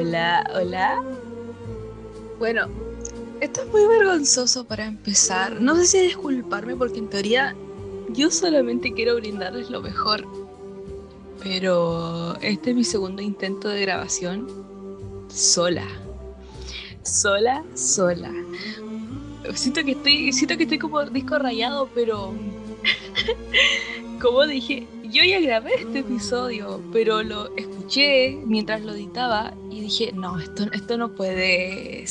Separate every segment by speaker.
Speaker 1: Hola, hola. Bueno, esto es muy vergonzoso para empezar. No sé si disculparme porque en teoría yo solamente quiero brindarles lo mejor. Pero este es mi segundo intento de grabación sola. Sola, sola. Siento que estoy, siento que estoy como disco rayado, pero como dije, yo ya grabé este episodio, pero lo escuché mientras lo editaba y dije, no, esto, esto no puede,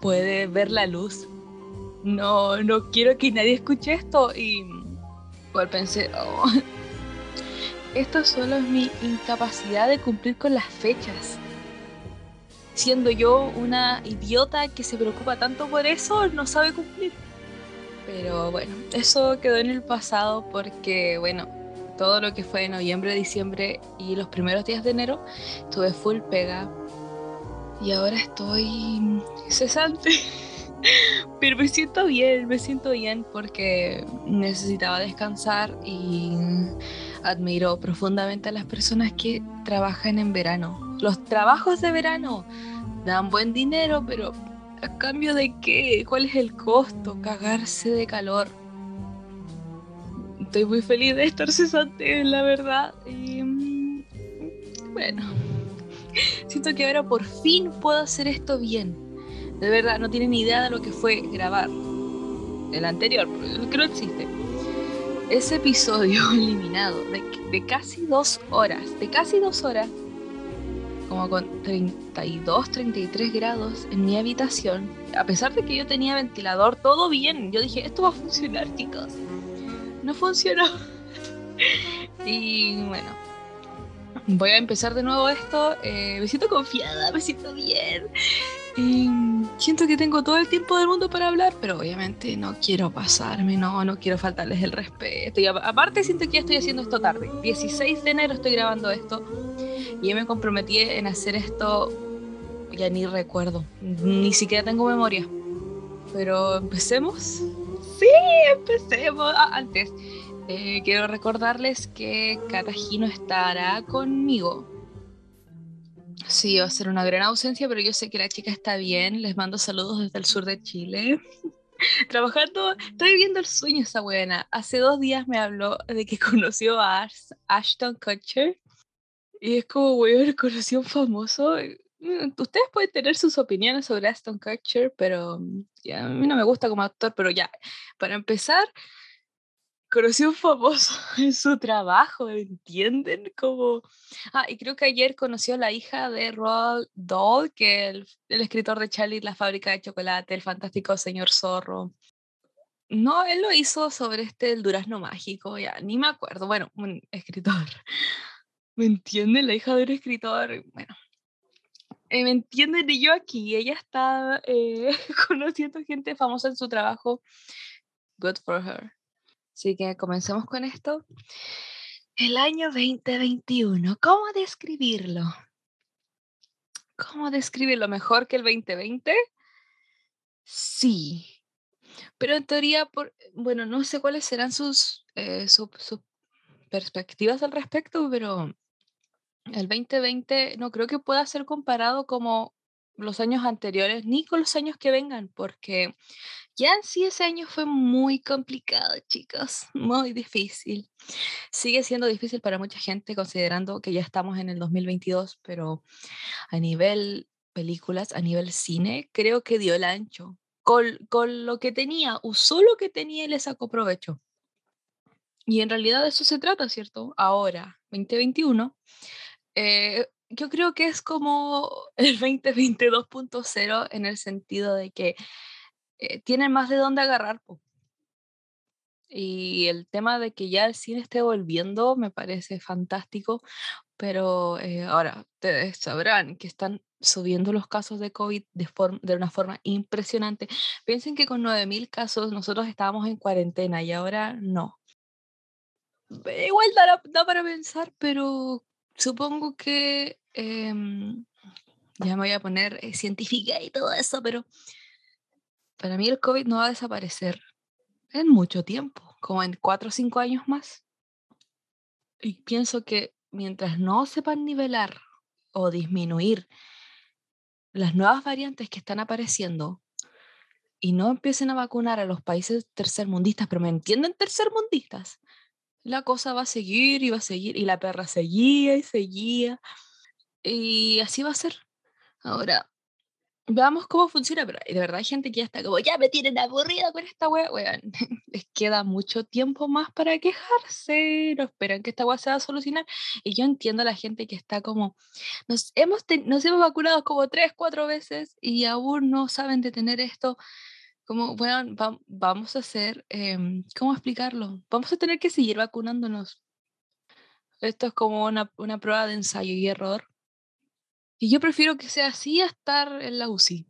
Speaker 1: puede ver la luz. No, no quiero que nadie escuche esto. Y igual pensé, oh, esto solo es mi incapacidad de cumplir con las fechas. Siendo yo una idiota que se preocupa tanto por eso, no sabe cumplir. Pero bueno, eso quedó en el pasado porque, bueno, todo lo que fue noviembre, diciembre y los primeros días de enero, tuve full pega. Y ahora estoy cesante. Pero me siento bien, me siento bien porque necesitaba descansar y admiro profundamente a las personas que trabajan en verano. Los trabajos de verano dan buen dinero, pero ¿a cambio de qué? ¿Cuál es el costo? Cagarse de calor estoy muy feliz de estar cesante, la verdad. Y, bueno, siento que ahora por fin puedo hacer esto bien. De verdad, no tienen ni idea de lo que fue grabar el anterior, que no existe. Ese episodio eliminado de, de casi dos horas, de casi dos horas, como con 32, 33 grados en mi habitación, a pesar de que yo tenía ventilador, todo bien. Yo dije, esto va a funcionar, chicos no funcionó. y bueno, voy a empezar de nuevo esto. Eh, me siento confiada, me siento bien. Y siento que tengo todo el tiempo del mundo para hablar, pero obviamente no quiero pasarme, no, no quiero faltarles el respeto. Y aparte siento que ya estoy haciendo esto tarde. 16 de enero estoy grabando esto y yo me comprometí en hacer esto, ya ni recuerdo, ni siquiera tengo memoria. Pero empecemos. Sí, empecemos. Ah, antes, eh, quiero recordarles que Katajino estará conmigo. Sí, va a ser una gran ausencia, pero yo sé que la chica está bien. Les mando saludos desde el sur de Chile. Trabajando, estoy viviendo el sueño esa buena. Hace dos días me habló de que conoció a Ashton Kutcher. Y es como, weón, conoció a un famoso. Mm, ustedes pueden tener sus opiniones sobre Ashton Kutcher, pero mm, ya, a mí no me gusta como actor, pero ya, para empezar, conocí a un famoso en su trabajo, ¿entienden? Ah, y creo que ayer conoció a la hija de Roald Dahl, que el, el escritor de Charlie la fábrica de chocolate, el fantástico señor zorro. No, él lo hizo sobre este El Durazno Mágico, ya, ni me acuerdo. Bueno, un escritor. ¿Me entienden? La hija de un escritor. Bueno, ¿me entienden? Y yo aquí, ella está eh, conociendo gente famosa en su trabajo. Good for her. Así que comencemos con esto. El año 2021, ¿cómo describirlo? ¿Cómo describirlo mejor que el 2020? Sí. Pero en teoría, por, bueno, no sé cuáles serán sus, eh, sus perspectivas al respecto, pero el 2020 no creo que pueda ser comparado como los años anteriores ni con los años que vengan, porque ya en sí ese año fue muy complicado, chicos, muy difícil. Sigue siendo difícil para mucha gente considerando que ya estamos en el 2022, pero a nivel películas, a nivel cine, creo que dio el ancho. Con, con lo que tenía, usó lo que tenía y le sacó provecho. Y en realidad de eso se trata, ¿cierto? Ahora, 2021, eh, yo creo que es como el 2022.0 en el sentido de que eh, tienen más de dónde agarrar. Y el tema de que ya el cine esté volviendo me parece fantástico, pero eh, ahora ustedes sabrán que están subiendo los casos de COVID de, de una forma impresionante. Piensen que con 9.000 casos nosotros estábamos en cuarentena y ahora no. Igual da para pensar, pero supongo que em, ya me voy a poner eh, científica y todo eso, pero para mí el COVID no va a desaparecer en mucho tiempo, como en cuatro o cinco años más. Y pienso que mientras no sepan nivelar o disminuir las nuevas variantes que están apareciendo y no empiecen a vacunar a los países tercermundistas, pero me entienden tercermundistas, la cosa va a seguir y va a seguir, y la perra seguía y seguía, y así va a ser. Ahora, veamos cómo funciona, pero de verdad hay gente que ya está como, ya me tienen aburrida con esta wea, weón. Les queda mucho tiempo más para quejarse, no esperan que esta wea se va a solucionar. Y yo entiendo a la gente que está como, nos hemos, nos hemos vacunado como tres, cuatro veces y aún no saben detener esto. Como, bueno, vamos a hacer, em, ¿cómo explicarlo? Vamos a tener que seguir vacunándonos. Esto es como una, una prueba de ensayo y error y yo prefiero que sea así a estar en la UCI.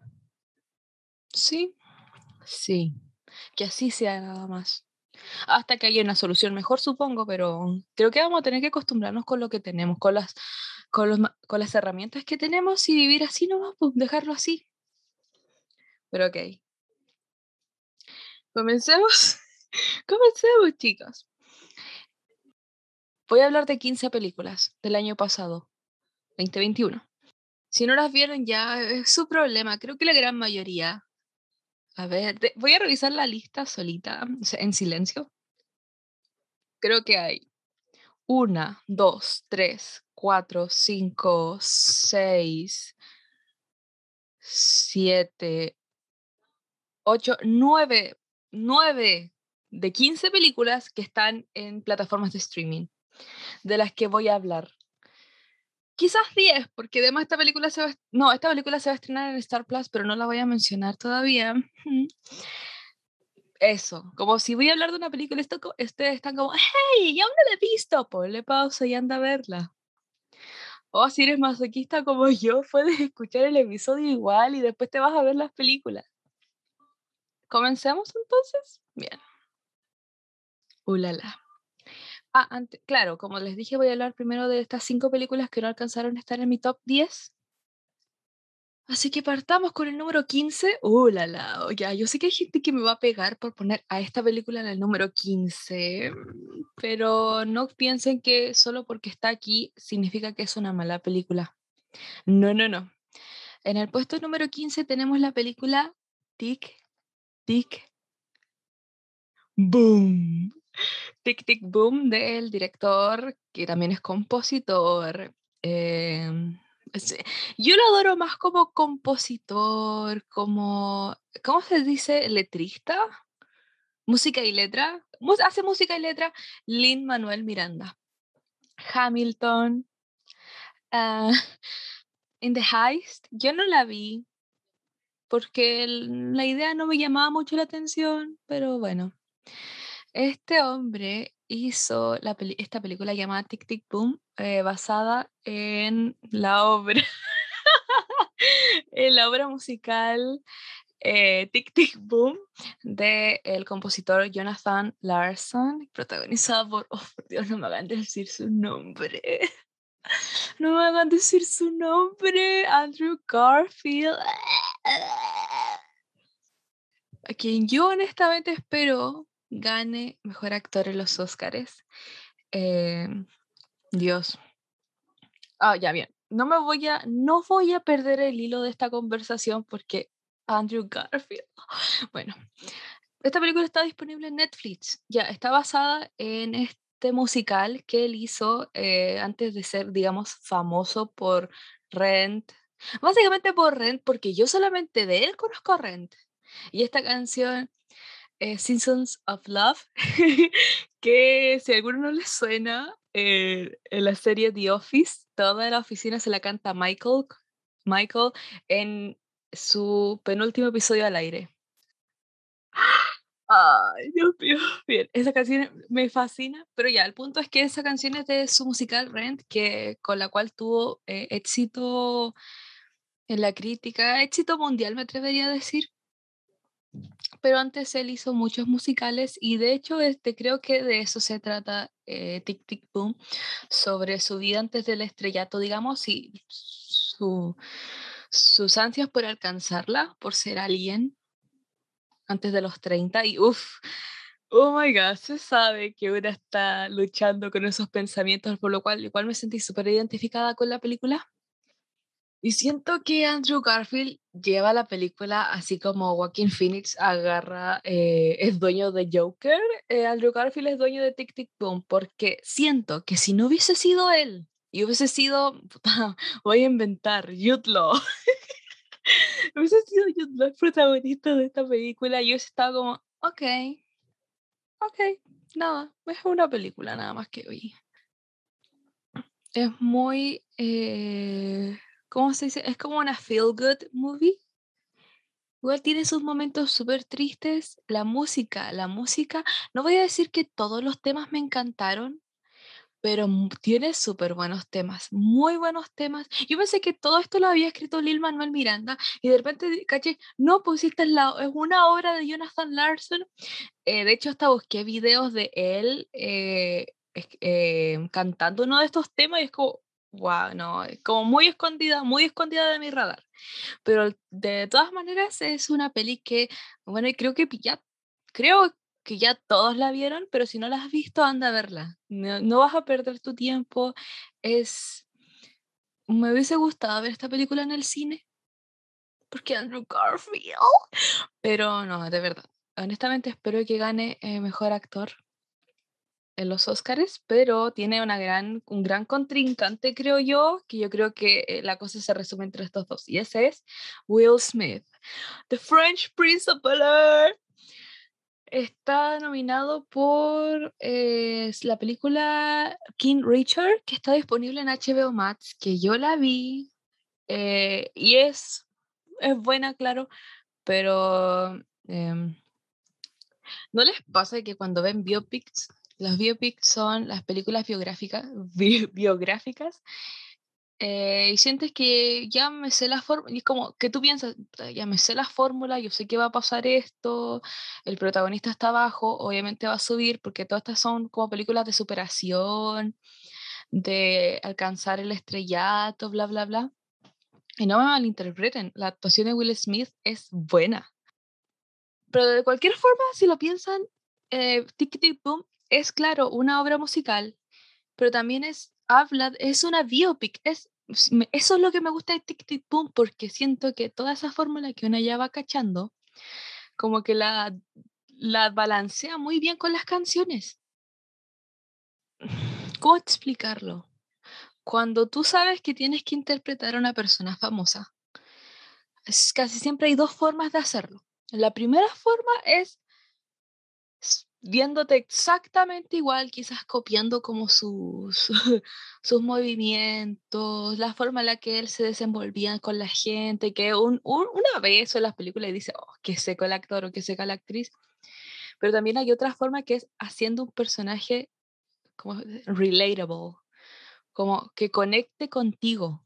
Speaker 1: Sí, sí, que así sea nada más. Hasta que haya una solución mejor, supongo, pero creo que vamos a tener que acostumbrarnos con lo que tenemos, con las, con los, con las herramientas que tenemos y vivir así nomás, pues dejarlo así. Pero ok. Comencemos. Comencemos, chicos. Voy a hablar de 15 películas del año pasado, 2021. Si no las vieron ya es su problema, creo que la gran mayoría. A ver, voy a revisar la lista solita, en silencio. Creo que hay una, dos, tres, cuatro, cinco, seis, siete, ocho, nueve, nueve de 15 películas que están en plataformas de streaming, de las que voy a hablar quizás 10, porque además esta película se va, no, esta película se va a estrenar en Star Plus, pero no la voy a mencionar todavía. Eso, como si voy a hablar de una película, ustedes están como, hey, ya no la he visto, ponle pausa y anda a verla. O si eres masoquista como yo, puedes escuchar el episodio igual y después te vas a ver las películas. ¿Comencemos entonces? Bien. Ulala. Ah, claro, como les dije, voy a hablar primero de estas cinco películas que no alcanzaron a estar en mi top 10. Así que partamos con el número 15. ¡Uh, la, la! Ya, yo sé que hay gente que me va a pegar por poner a esta película en el número 15, pero no piensen que solo porque está aquí significa que es una mala película. No, no, no. En el puesto número 15 tenemos la película Tic, Tic, Boom. Tic Tic Boom del director, que también es compositor. Em, yo lo adoro más como compositor, como, ¿cómo se dice? Letrista. Música y letra. Hace música y letra Lin Manuel Miranda. Hamilton. Uh, In the Heist. Yo no la vi porque la idea no me llamaba mucho la atención, pero bueno. Este hombre hizo la esta película llamada Tic Tic Boom, eh, basada en la obra, en la obra musical eh, Tic Tic Boom del el compositor Jonathan Larson, protagonizada por, oh por Dios, no me hagan decir su nombre. No me hagan decir su nombre, Andrew Garfield. A quien yo honestamente espero gane mejor actor en los Oscars. Em, Dios. Ah, ya bien. No me voy a, no voy a perder el hilo de esta conversación porque Andrew Garfield. Bueno, esta película está disponible en Netflix. Ya está basada en este musical que él hizo eh, antes de ser, digamos, famoso por Rent. Básicamente por Rent, porque yo solamente de él conozco Rent. Y esta canción eh, Seasons of Love, que si a alguno no le suena, eh, en la serie The Office, toda la oficina se la canta Michael, Michael en su penúltimo episodio al aire. Ay, Dios mío. Bien, esa canción me fascina, pero ya, el punto es que esa canción es de su musical Rent, que, con la cual tuvo eh, éxito en la crítica, éxito mundial, me atrevería a decir pero antes él hizo muchos musicales y de hecho este, creo que de eso se trata eh, Tic Tic Boom, sobre su vida antes del estrellato, digamos, y su, sus ansias por alcanzarla, por ser alguien antes de los 30 y uff, oh my god, se sabe que una está luchando con esos pensamientos, por lo cual igual me sentí súper identificada con la película. Y siento que Andrew Garfield lleva la película así como Joaquin Phoenix agarra, eh, es dueño de Joker, eh, Andrew Garfield es dueño de Tic Tic Boom, porque siento que si no hubiese sido él y hubiese sido, voy a inventar, Law, hubiese sido Law el protagonista de esta película, yo estaba como, ok, ok, nada, es una película nada más que hoy. Es muy... Eh, ¿cómo se dice? Es como una feel good movie. Igual tiene sus momentos súper tristes. La música, la música, no voy a decir que todos los temas me encantaron, pero tiene súper buenos temas, muy buenos temas. Yo pensé que todo esto lo había escrito Lil Manuel Miranda y de repente caché, no, pues esta es, la, es una obra de Jonathan Larson. Eh, de hecho, hasta busqué videos de él eh, eh, cantando uno de estos temas y es como, wow, no, como muy escondida, muy escondida de mi radar. Pero de todas maneras es una peli que, bueno, creo que ya, creo que ya todos la vieron, pero si no la has visto, anda a verla. No, vas a perder tu tiempo. Es, me hubiese gustado ver esta película en el cine, porque Andrew Garfield, pero no, de verdad. Honestamente espero que gane eh, mejor actor en los Oscars, pero tiene una gran, un gran contrincante, creo yo, que yo creo que eh, la cosa se resume entre estos dos, y ese es Will Smith. The French Prince está nominado por eh, la película King Richard, que está disponible en HBO Max, que yo la vi, eh, y es, es buena, claro, pero... Em, ¿No les pasa que cuando ven biopics los biopics son las películas biográficas, biográficas eh, y sientes que ya me sé la fórmula, y como que tú piensas, ya me sé la fórmula, yo sé que va a pasar esto, el protagonista está abajo, obviamente va a subir, porque todas estas son como películas de superación, de alcanzar el estrellato, bla, bla, bla. Y no me malinterpreten, la actuación de Will Smith es buena. Pero de cualquier forma, si lo piensan, eh, Tic Tic Boom es claro una obra musical, pero también es habla, es una biopic, es eso es lo que me gusta de Tic Tic Boom porque siento que toda esa fórmula que una ya va cachando como que la la balancea muy bien con las canciones. ¿Cómo explicarlo? Cuando tú sabes que tienes que interpretar a una persona famosa, casi siempre hay dos formas de hacerlo. La primera forma es viéndote exactamente igual, quizás copiando como sus, sus movimientos, la forma en la que él se desenvolvía con la gente, que un, una vez en las películas dice, oh, que seco el actor o que seca la actriz, pero también hay otra forma que es haciendo un personaje como relatable, como que conecte contigo,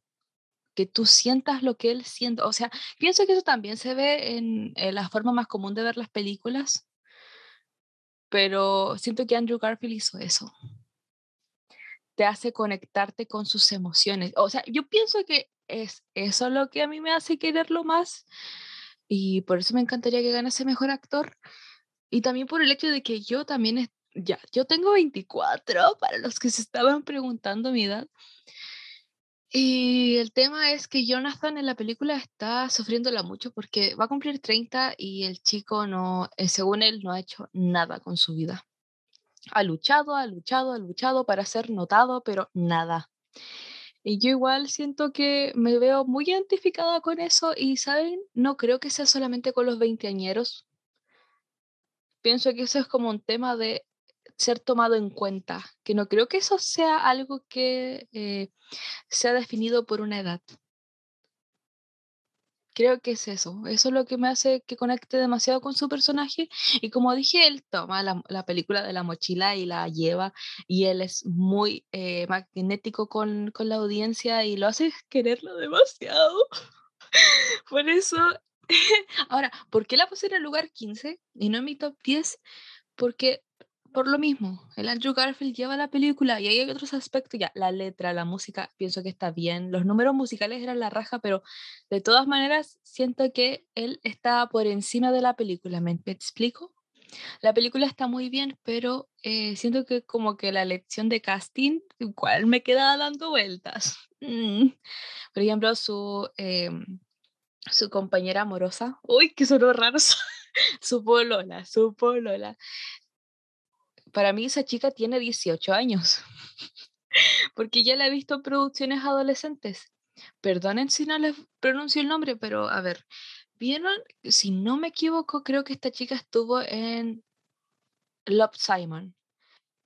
Speaker 1: que tú sientas lo que él siente. O sea, pienso que eso también se ve en la forma más común de ver las películas, pero siento que Andrew Garfield hizo eso. Te hace conectarte con sus emociones. O sea, yo pienso que es eso lo que a mí me hace quererlo más y por eso me encantaría que ganase mejor actor y también por el hecho de que yo también ya yo tengo 24 para los que se estaban preguntando mi edad y el tema es que Jonathan en la película está sufriéndola mucho porque va a cumplir 30 y el chico no, eh, según él, no ha hecho nada con su vida. Ha luchado, ha luchado, ha luchado para ser notado, pero nada. Y yo igual siento que me veo muy identificada con eso y, ¿saben? No creo que sea solamente con los veinteañeros. Pienso que eso es como un tema de ser tomado en cuenta, que no creo que eso sea algo que eh, sea definido por una edad. Creo que es eso, eso es lo que me hace que conecte demasiado con su personaje y como dije, él toma la, película de la mochila y la lleva y él es muy eh, magnético con, con la audiencia y lo hace quererlo demasiado. por eso, ahora, ¿por qué la puse en el lugar 15 y no en mi top 10? Porque por lo mismo, el Andrew Garfield lleva la película y hay otros aspectos, ya, la letra, la música, pienso que está bien, los números musicales eran la raja, pero de todas maneras siento que él está por encima de la película, ¿me, explico? La película está muy bien, pero eh, siento que como que la lección de casting, igual me queda dando vueltas. Mm. Por ejemplo, su, em, su compañera amorosa, uy, que sonó raro, su polola, su polola. Para mí esa chica tiene 18 años, porque ya la he visto en producciones adolescentes. Perdonen si no les pronuncio el nombre, pero a ver, ¿vieron? Si no me equivoco, creo que esta chica estuvo en Love Simon.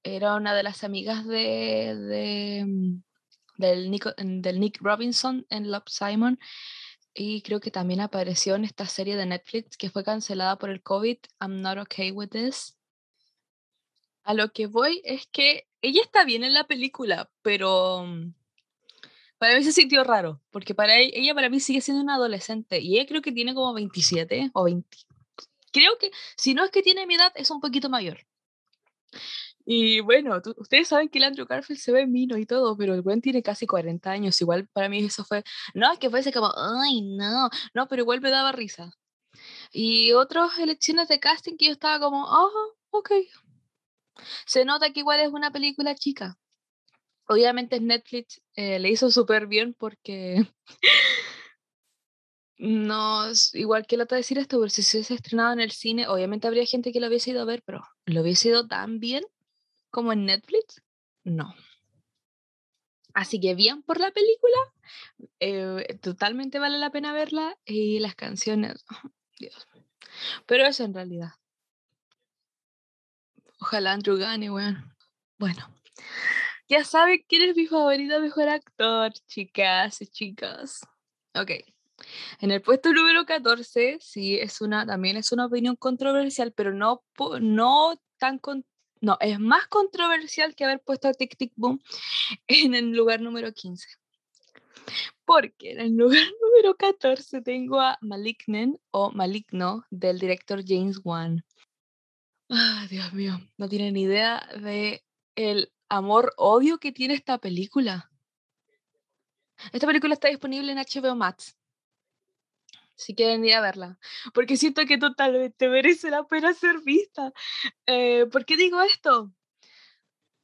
Speaker 1: Era una de las amigas de, mm, del, del Nick Robinson en Love Simon. Y creo que también apareció en esta serie de Netflix que fue cancelada por el COVID, I'm Not Okay With This. A lo que voy es que ella está bien en la película, pero mm, para mí se sintió raro, porque para ella, ella para mí sigue siendo una adolescente y ella creo que tiene como 27 o 20. Creo que si no es que tiene mi edad, es un poquito mayor. Y bueno, ustedes saben que el Andrew Garfield se ve mino y todo, pero el buen tiene casi 40 años. Igual para mí eso fue, no, es que fuese como, ay, no, no, pero igual me daba risa. Y otras elecciones de casting que yo estaba como, oh, ok. Se nota que igual es una película chica. Obviamente Netflix eh, le hizo súper bien porque no igual que lo te decir esto, pero si se hubiese estrenado en el cine, obviamente habría gente que lo hubiese ido a ver, pero ¿lo hubiese ido tan bien como en Netflix? No. Así que bien por la película, eh, totalmente vale la pena verla y las canciones, Dios. Pero eso en realidad. Ojalá Andrew gane, weón. Bueno, ya saben quién es mi favorito mejor actor, chicas y chicos. Ok. En el puesto número 14, sí, es una, también es una opinión controversial, pero no, no tan con, no, es más controversial que haber puesto a Tic Tic Boom en el lugar número 15. Porque en el lugar número 14 tengo a o Maligno del director James Wan. Ah, Dios mío, no tienen idea de el amor-odio que tiene esta película. Esta película está disponible en HBO Max. Si quieren ir a verla. Porque siento que totalmente merece la pena ser vista. Eh, ¿Por qué digo esto?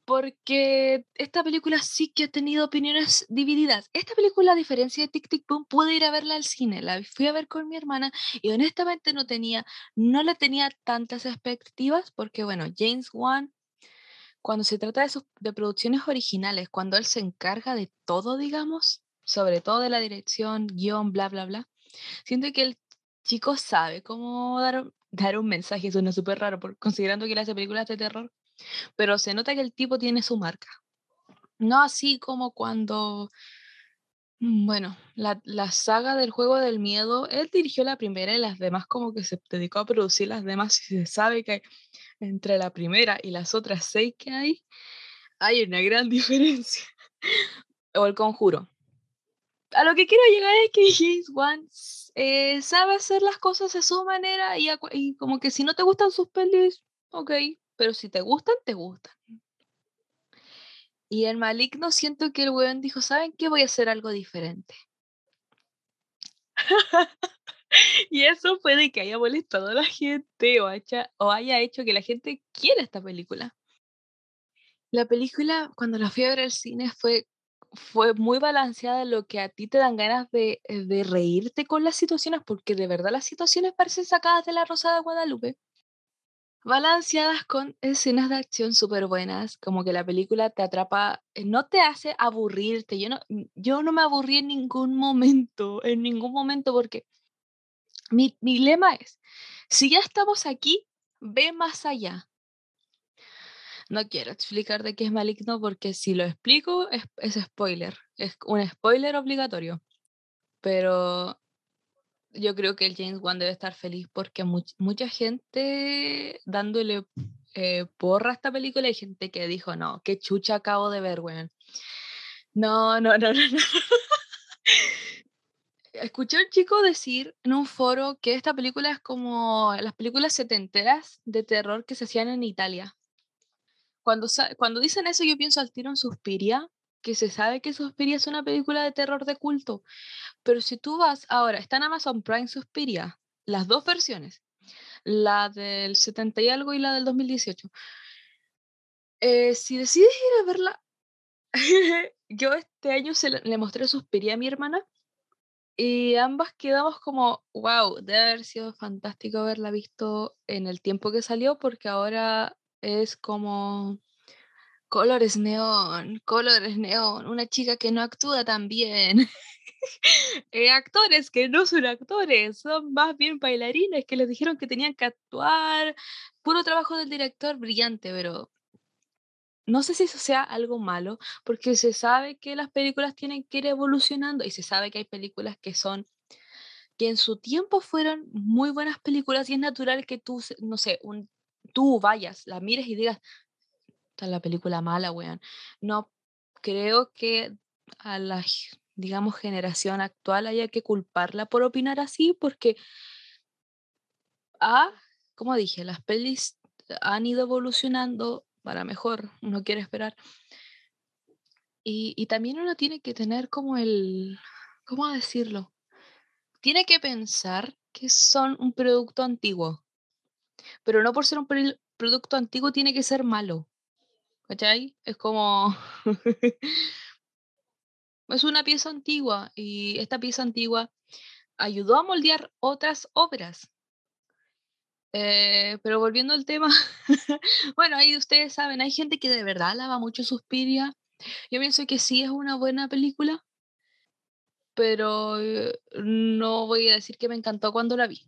Speaker 1: Porque esta película sí que ha tenido opiniones divididas. Esta película, a diferencia de Tic Tic Boom, pude ir a verla al cine. La fui a ver con mi hermana y honestamente no tenía, no le tenía tantas expectativas porque, bueno, James Wan, cuando se trata de, sus, de producciones originales, cuando él se encarga de todo, digamos, sobre todo de la dirección, guion, bla, bla, bla, siento que el chico sabe cómo dar, dar un mensaje. Suena súper raro, por, considerando que él hace películas de terror pero se nota que el tipo tiene su marca. No así como cuando, mm, bueno, la, la, saga del juego del miedo, él dirigió la primera y las demás como que se dedicó a producir las demás y se sabe que entre la primera y las otras seis que hay, hay una gran diferencia. o el conjuro. A lo que quiero llegar es que James Wan sabe hacer las cosas a su manera y, y como que si no te gustan sus pelis, ok, pero si te gustan, te gustan. Y el maligno siento que el weón dijo, ¿saben qué? Voy a hacer algo diferente. y eso puede que haya molestado a la gente o haya, o haya hecho que la gente quiera esta película. La película, cuando la fui a ver al cine, fue, fue muy balanceada lo que a ti te dan ganas de, de reírte con las situaciones, porque de verdad las situaciones parecen sacadas de la Rosa de Guadalupe balanceadas con escenas de acción súper buenas, como que la película te atrapa, eh, no te hace aburrirte. Yo no, yo no me aburrí en ningún momento, en ningún momento, porque mi, mi lema es, si ya estamos aquí, ve más allá. No quiero explicar de qué es maligno porque si lo explico es, es spoiler, es un spoiler obligatorio. Pero yo creo que el James Wan debe estar feliz porque mucha gente dándole eh, porra a esta película hay gente que dijo, no, qué chucha acabo de ver, weón. No, no, no, no, no. Escuché a un chico decir en un foro que esta película es como las películas setenteras de terror que se hacían en Italia. Cuando, cuando dicen eso yo pienso al tiro en Suspiria, que se sabe que Suspiria es una película de terror de culto, pero si tú vas ahora, está en Amazon Prime Suspiria, las dos versiones. la del 70 y algo y la del 2018. Eh, si decides ir a verla, yo este año se le, le mostré Suspiria a mi hermana y ambas quedamos como, wow, debe haber sido fantástico haberla visto en el tiempo que salió porque ahora es como colores neón, colores neón, una chica que no actúa tan bien. Eh, actores que no son actores, son más bien bailarines que les dijeron que tenían que actuar. Puro trabajo del director, brillante, pero no sé si eso sea algo malo, porque se sabe que las películas tienen que ir evolucionando y se sabe que hay películas que son que en su tiempo fueron muy buenas películas y es natural que tú, no sé, un, tú vayas, la mires y digas, es la película mala, weón. No creo que a la, digamos, generación actual haya que culparla por opinar así, porque, ah, como dije, las pelis han ido evolucionando, para mejor, uno quiere esperar. Y, y también uno tiene que tener como el, ¿cómo decirlo? Tiene que pensar que son un producto antiguo, pero no por ser un producto antiguo tiene que ser malo. ¿Cachai? Es como... es una pieza antigua y esta pieza antigua ayudó a moldear otras obras. Eh, pero volviendo al tema, bueno, ahí ustedes saben, hay gente que de verdad alaba mucho Suspiria. Yo pienso que sí es una buena película, pero eh, no voy a decir que me encantó cuando la vi.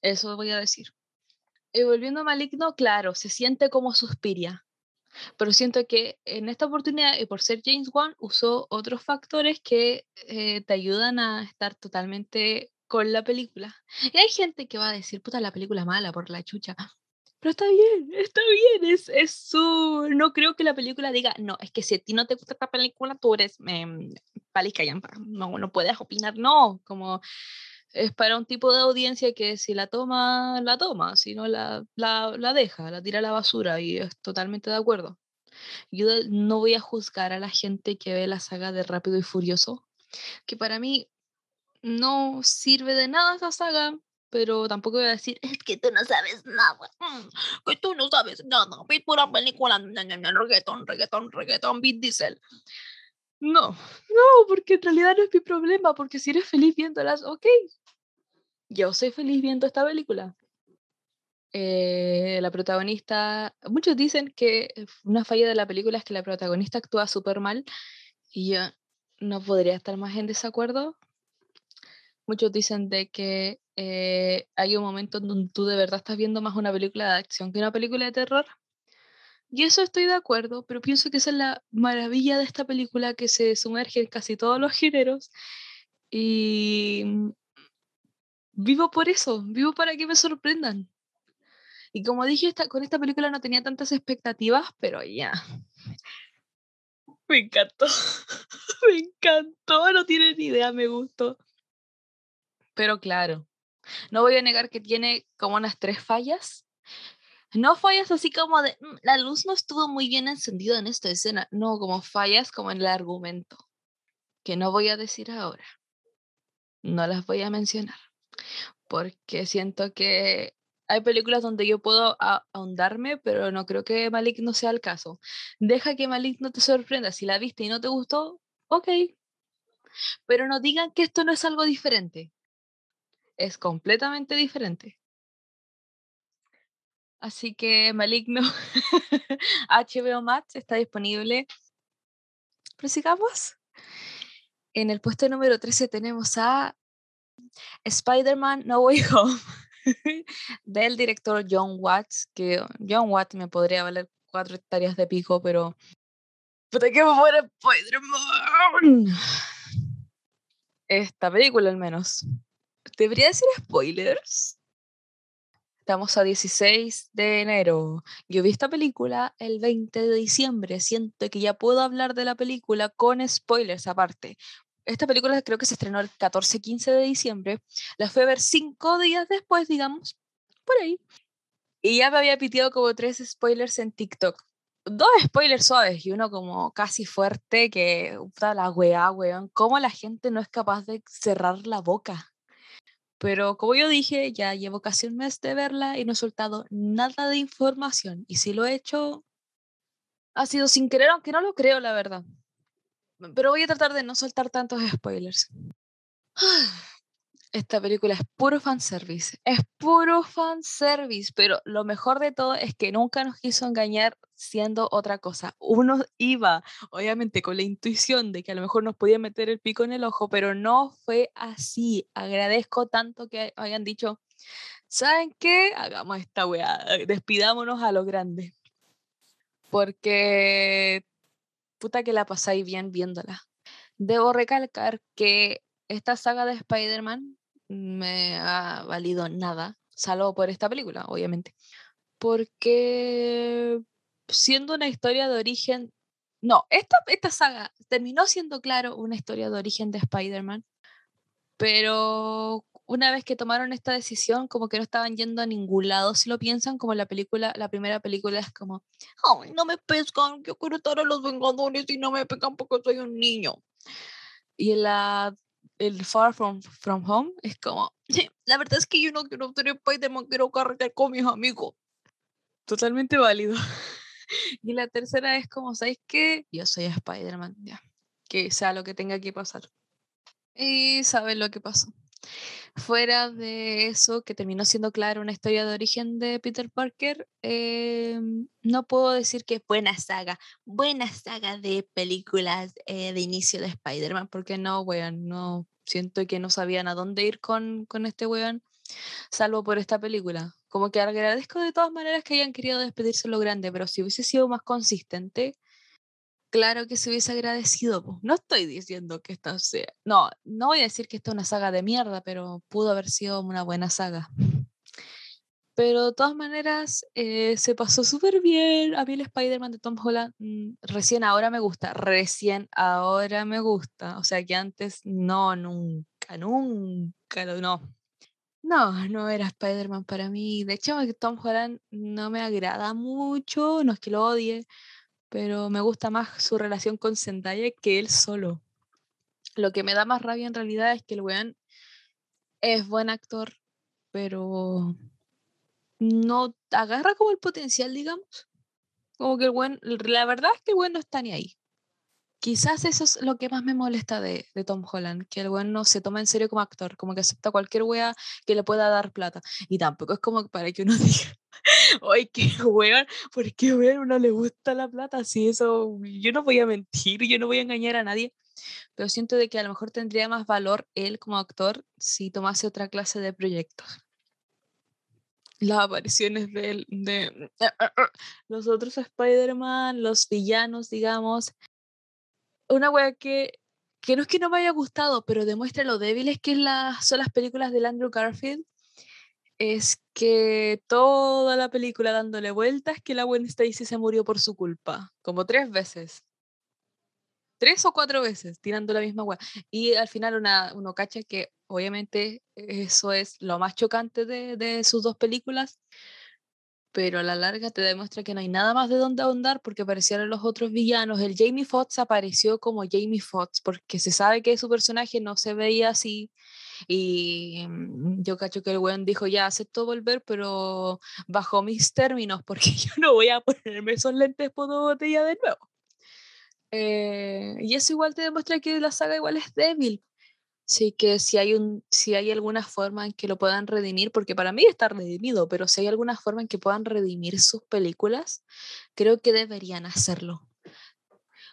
Speaker 1: Eso voy a decir. Y volviendo a Maligno, claro, se siente como Suspiria. Pero siento que en esta oportunidad, y por ser James Wan, usó otros factores que eh, te ayudan a estar totalmente con la película. Y hay gente que va a decir, puta, la película mala por la chucha. Pero está bien, está bien, es, es su... No creo que la película diga, no, es que si a ti no te gusta esta película, tú eres eh, palisca, no, no puedes opinar, no, como es para un tipo de audiencia que si la toma, la toma, si no la, la, la deja, la tira a la basura y es totalmente de acuerdo. Yo no voy a juzgar a la gente que ve la saga de Rápido y Furioso, que para mí no sirve de nada esa saga, pero tampoco voy a decir, es que tú no sabes nada, mm, que tú no sabes nada, vi pura película, reggaetón, reggaetón, reggaetón, beat diesel. No, no, porque en realidad no es mi problema, porque si eres feliz viéndolas, ok. Yo soy feliz viendo esta película. Eh, la protagonista, muchos dicen que una falla de la película es que la protagonista actúa súper mal y yo no podría estar más en desacuerdo. Muchos dicen de que eh, hay un momento en donde tú de verdad estás viendo más una película de acción que una película de terror. Y eso estoy de acuerdo, pero pienso que esa es la maravilla de esta película que se sumerge en casi todos los géneros. Y mm, vivo por eso, vivo para que me sorprendan. Y como dije, esta, con esta película no tenía tantas expectativas, pero ya. Me encantó. me encantó, no tienen ni idea, me gustó. Pero claro, no voy a negar que tiene como unas tres fallas, no fallas así como de, mm, la luz no estuvo muy bien encendida en esta escena, no, como fallas como en el argumento, que no voy a decir ahora, no las voy a mencionar, porque siento que hay películas donde yo puedo ahondarme, pero no creo que Malik no sea el caso. Deja que Malik no te sorprenda, si la viste y no te gustó, ok, pero no digan que esto no es algo diferente, es completamente diferente. Así que Maligno HBO Max está disponible. Prosigamos. En el puesto número 13 tenemos a Spider-Man No Way Home del director John Watts, que John Watts me podría valer cuatro hectáreas de pico, pero ¿Para qué fuera Spider-Man? Esta película al menos. ¿Debería decir spoilers? Estamos a 16 de enero. Yo vi esta película el 20 de diciembre. Siento que ya puedo hablar de la película con spoilers aparte. Esta película creo que se estrenó el 14-15 de diciembre. La fui a ver cinco días después, digamos, por ahí. Y ya me había pitido como tres spoilers en TikTok. Dos spoilers suaves y uno como casi fuerte que, puta la weá, weón. ¿Cómo la gente no es capaz de cerrar la boca? Pero como yo dije, ya llevo casi un mes de verla y no he soltado nada de información. Y si lo he hecho, ha sido sin querer, aunque no lo creo, la verdad. Pero voy a tratar de no soltar tantos spoilers. Esta película es puro fanservice, es puro fanservice, pero lo mejor de todo es que nunca nos quiso engañar siendo otra cosa. Uno iba, obviamente, con la intuición de que a lo mejor nos podía meter el pico en el ojo, pero no fue así. Agradezco tanto que hayan dicho, ¿saben qué? Hagamos esta weá, despidámonos a lo grande. Porque puta que la pasáis bien viéndola. Debo recalcar que esta saga de Spider-Man me ha valido nada, salvo por esta película, obviamente. Porque siendo una historia de origen, no, esta, esta saga terminó siendo, claro, una historia de origen de Spider-Man, pero una vez que tomaron esta decisión, como que no estaban yendo a ningún lado, si lo piensan, como la película, la primera película es como, ay, no me pescan, yo quiero estar a los Vengadores y no me pescan porque soy un niño. Y en la el Far From, From Home es como, la verdad es que yo no quiero tener Spider-Man, quiero carretear con mis amigos. Totalmente válido. y la tercera es como, ¿sabéis qué? Yo soy Spider-Man, ya. Que sea lo que tenga que pasar. Y saben lo que pasó. Fuera de eso, que terminó siendo claro una historia de origen de Peter Parker, em, no puedo decir que es buena saga, buena saga de películas eh, de inicio de Spider-Man, porque no, weón, no siento que no sabían a dónde ir con, con este weón, salvo por esta película. Como que agradezco de todas maneras que hayan querido despedirse lo grande, pero si hubiese sido más consistente, claro que se hubiese agradecido. No estoy diciendo que esta sea. No, no voy a decir que esta es una saga de mierda, pero pudo haber sido una buena saga. Pero de todas maneras, eh, se pasó súper bien. A mí el Spider-Man de Tom Holland mm, recién ahora me gusta. Recién ahora me gusta. O sea que antes no, nunca, nunca, no. No, no era Spider-Man para mí. De hecho, Tom Holland no me agrada mucho. No es que lo odie pero me gusta más su relación con Zendaya que él solo. Lo que me da más rabia en realidad es que el weón es buen actor, pero no agarra como el potencial, digamos. Como que el weón, la verdad es que el weón no está ni ahí. Quizás eso es lo que más me molesta de, de Tom Holland, que el weón no se toma en serio como actor, como que acepta cualquier wea que le pueda dar plata. Y tampoco es como para que uno diga, Oye, qué weón, ¿por qué weón no le gusta la plata? Si eso, yo no voy a mentir, yo no voy a engañar a nadie, pero siento de que a lo mejor tendría más valor él como actor si tomase otra clase de proyectos. Las apariciones de, de los otros Spider-Man, los villanos, digamos. Una wea que, que no es que no me haya gustado, pero demuestra lo débiles que son las películas de Andrew Garfield es que toda la película dándole vueltas que la Gwen Stacy se murió por su culpa, como tres veces. Tres o cuatro veces tirando la misma weá. Y al final una, uno cacha que obviamente eso es lo más chocante de, de sus dos películas, pero a la larga te demuestra que no hay nada más de dónde ahondar porque aparecieron los otros villanos. El Jamie Foxx apareció como Jamie Foxx porque se sabe que su personaje no se veía así y mm, yo cacho que el weón dijo, ya acepto volver, pero bajo mis términos, porque yo no voy a ponerme esos lentes por botella de nuevo. Eh, y eso igual te demuestra que la saga igual es débil. Sí, que si hay, un, si hay alguna forma en que lo puedan redimir, porque para mí está redimido, pero si hay alguna forma en que puedan redimir sus películas, creo que deberían hacerlo.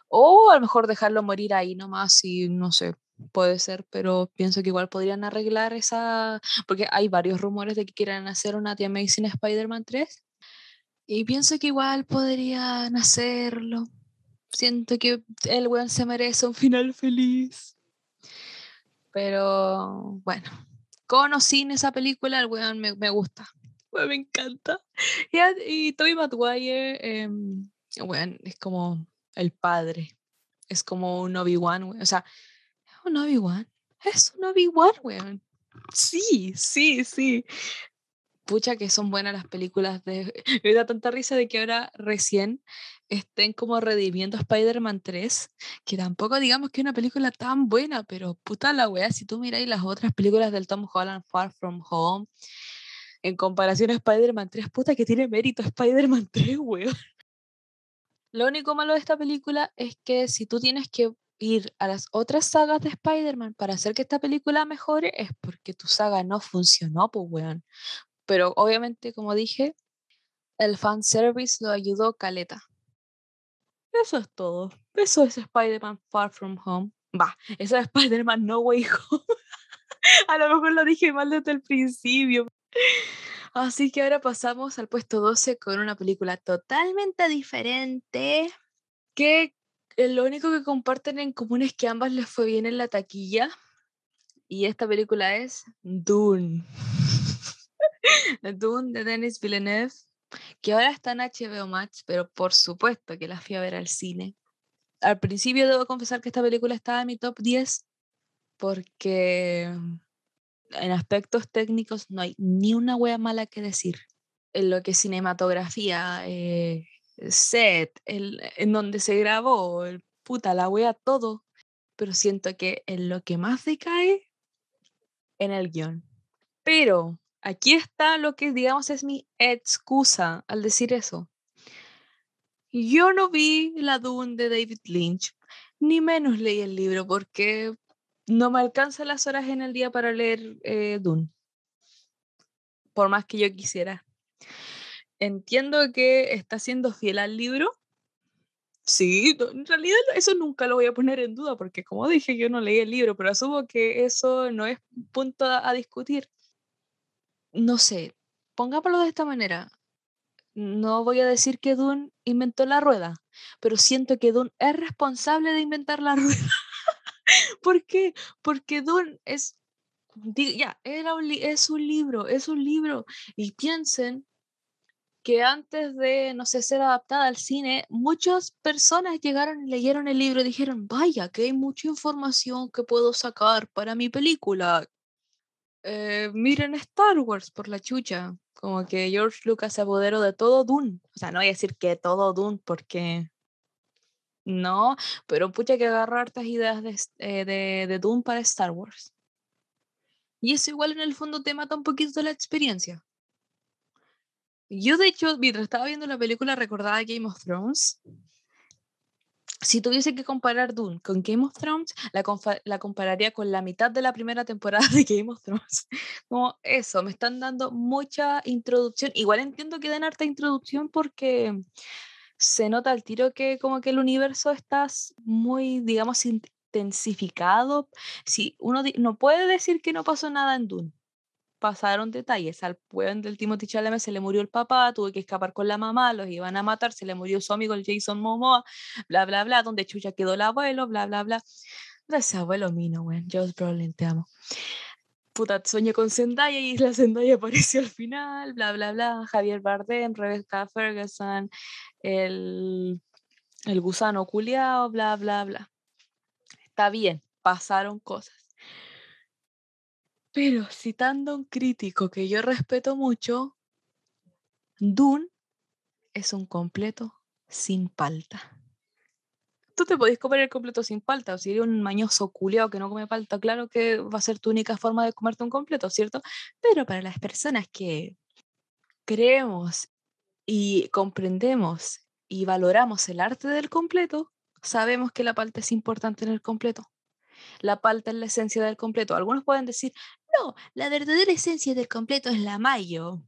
Speaker 1: O a lo mejor dejarlo morir ahí nomás y no sé, Puede ser, pero pienso que igual podrían arreglar esa, porque hay varios rumores de que quieran hacer una The Amazing Spider-Man 3 y pienso que igual podrían hacerlo. Siento que el weón se merece un final feliz. Pero bueno, con o sin esa película, el weón me, me gusta. me encanta. Y, y Tobey Maguire, eh, es como el padre. Es como un Obi-Wan, o sea, un Obi-Wan. Es un Obi-Wan, weón. Sí, sí, sí. pucha que son buenas las películas de... Me da tanta risa de que ahora recién estén como redimiendo Spider-Man 3, que tampoco digamos que es una película tan buena, pero puta la wea, si tú miráis las otras películas del Tom Holland, Far From Home, en comparación a Spider-Man 3, puta que tiene mérito Spider-Man 3, weón. Lo único malo de esta película es que si tú tienes que ir a las otras sagas de Spider-Man para hacer que esta película mejore, es porque tu saga no funcionó, pues weón. Pero obviamente, como dije, el fanservice lo ayudó caleta. Eso es todo. Eso es Spider-Man Far From Home. Va, eso es Spider-Man No Way Home. A lo mejor lo dije mal desde el principio. Así que ahora pasamos al puesto 12 con una película totalmente diferente. Que eh, lo único que comparten en común es que ambas les fue bien en la taquilla. Y esta película es Dune. Dune de Denis Villeneuve que ahora está en HBO Max, pero por supuesto que la fui a ver al cine. Al principio debo confesar que esta película estaba en mi top 10 porque en aspectos técnicos no hay ni una wea mala que decir. En lo que es cinematografía, eh, set, el, en donde se grabó, el, puta, la wea, todo. Pero siento que en lo que más decae, en el guion. Pero Aquí está lo que, digamos, es mi excusa al decir eso. Yo no vi la Dune de David Lynch, ni menos leí el libro porque no me alcanzan las horas en el día para leer eh, Dune, por más que yo quisiera. Entiendo que está siendo fiel al libro. Sí, en realidad eso nunca lo voy a poner en duda porque como dije yo no leí el libro, pero asumo que eso no es punto a discutir no sé, pongámoslo de esta manera. No voy a decir que Dune inventó la rueda, pero siento que Dune es responsable de inventar la rueda. ¿Por qué? Porque Dune es, ya, era es un libro, es un libro. Y piensen que antes de, no sé, ser adaptada al cine, muchas personas llegaron y leyeron el libro y dijeron, vaya, que hay mucha información que puedo sacar para mi película. Eh, miren Star Wars por la chucha. Como que George Lucas se apoderó de todo Dune. O sea, no voy a decir que todo Dune porque no, pero pucha que agarrar hartas ideas de, eh, de, de Dune para Star Wars. Y eso igual en el fondo te mata un poquito la experiencia. Yo de hecho, mientras estaba viendo la película recordada Game of Thrones, si tuviese que comparar Dune con Game of Thrones, la, compararía con la mitad de la primera temporada de Game of Thrones. Como eso, me están dando mucha introducción. Igual entiendo que den harta introducción porque se nota al tiro que como que el universo está muy, digamos, intensificado. Si uno no puede decir que no pasó nada en Dune pasaron detalles. Al pueblo del Timothy Chalamet se le murió el papá, tuvo que escapar con la mamá, los iban a matar, se le murió su amigo el Jason Momoa, bla, bla, bla, donde chucha quedó el abuelo, bla, bla, bla. Ese abuelo mío, güey. Josh Brolin, te amo. Puta, sueño con Zendaya y la Zendaya apareció al final, bla, bla, bla. Javier Bardem, Rebecca Ferguson, el, el gusano culiao, bla, bla, bla. Está bien, pasaron cosas pero citando a un crítico que yo respeto mucho, Dune es un completo sin palta. Tú te podés comer el completo sin palta, o si eres un mañoso culiao que no come palta, claro que va a ser tu única forma de comerte un completo, ¿cierto? Pero para las personas que creemos y comprendemos y valoramos el arte del completo, sabemos que la palta es importante en el completo. La palta es la esencia del completo. Algunos pueden decir, no, la verdadera esencia del completo es la mayo,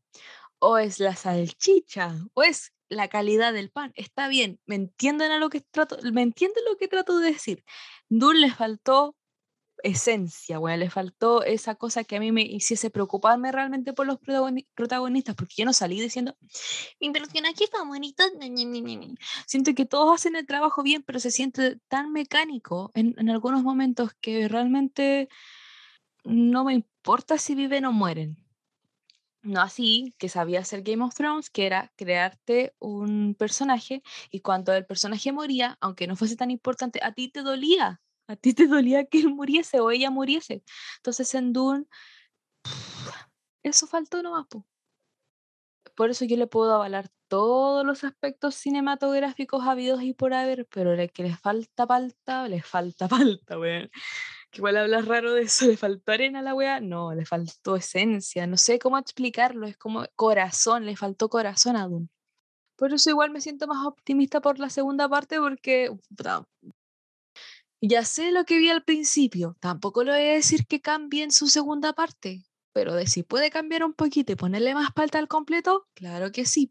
Speaker 1: o es la salchicha, o es la calidad del pan. Está bien, ¿me entienden a lo que trato, me lo que trato de decir? Dune le faltó esencia, bueno, le faltó esa cosa que a mí me hiciese preocuparme realmente por los protagonistas, porque yo no salí diciendo, mi personaje favorito, siento que todos hacen el trabajo bien, pero se siente tan mecánico en, en algunos momentos que realmente no me importa si viven o mueren. No así que sabía hacer Game of Thrones, que era crearte un personaje y cuando el personaje moría, aunque no fuese tan importante, a ti te dolía a ti te dolía que él muriese o ella muriese. Entonces en Dune, eso faltó nomás, po. Por eso yo le puedo avalar todos los aspectos cinematográficos habidos y por haber, pero el que le falta palta, le falta palta, weón. Que igual hablas raro de eso, ¿le faltó arena a la weá? No, le faltó esencia, no sé cómo explicarlo, es como corazón, le faltó corazón a Dune. Por eso igual me siento más optimista por la segunda parte porque ya sé lo que vi al principio, tampoco le voy a decir que cambie en su segunda parte, pero de si puede cambiar un poquito y ponerle más palta al completo, claro que sí.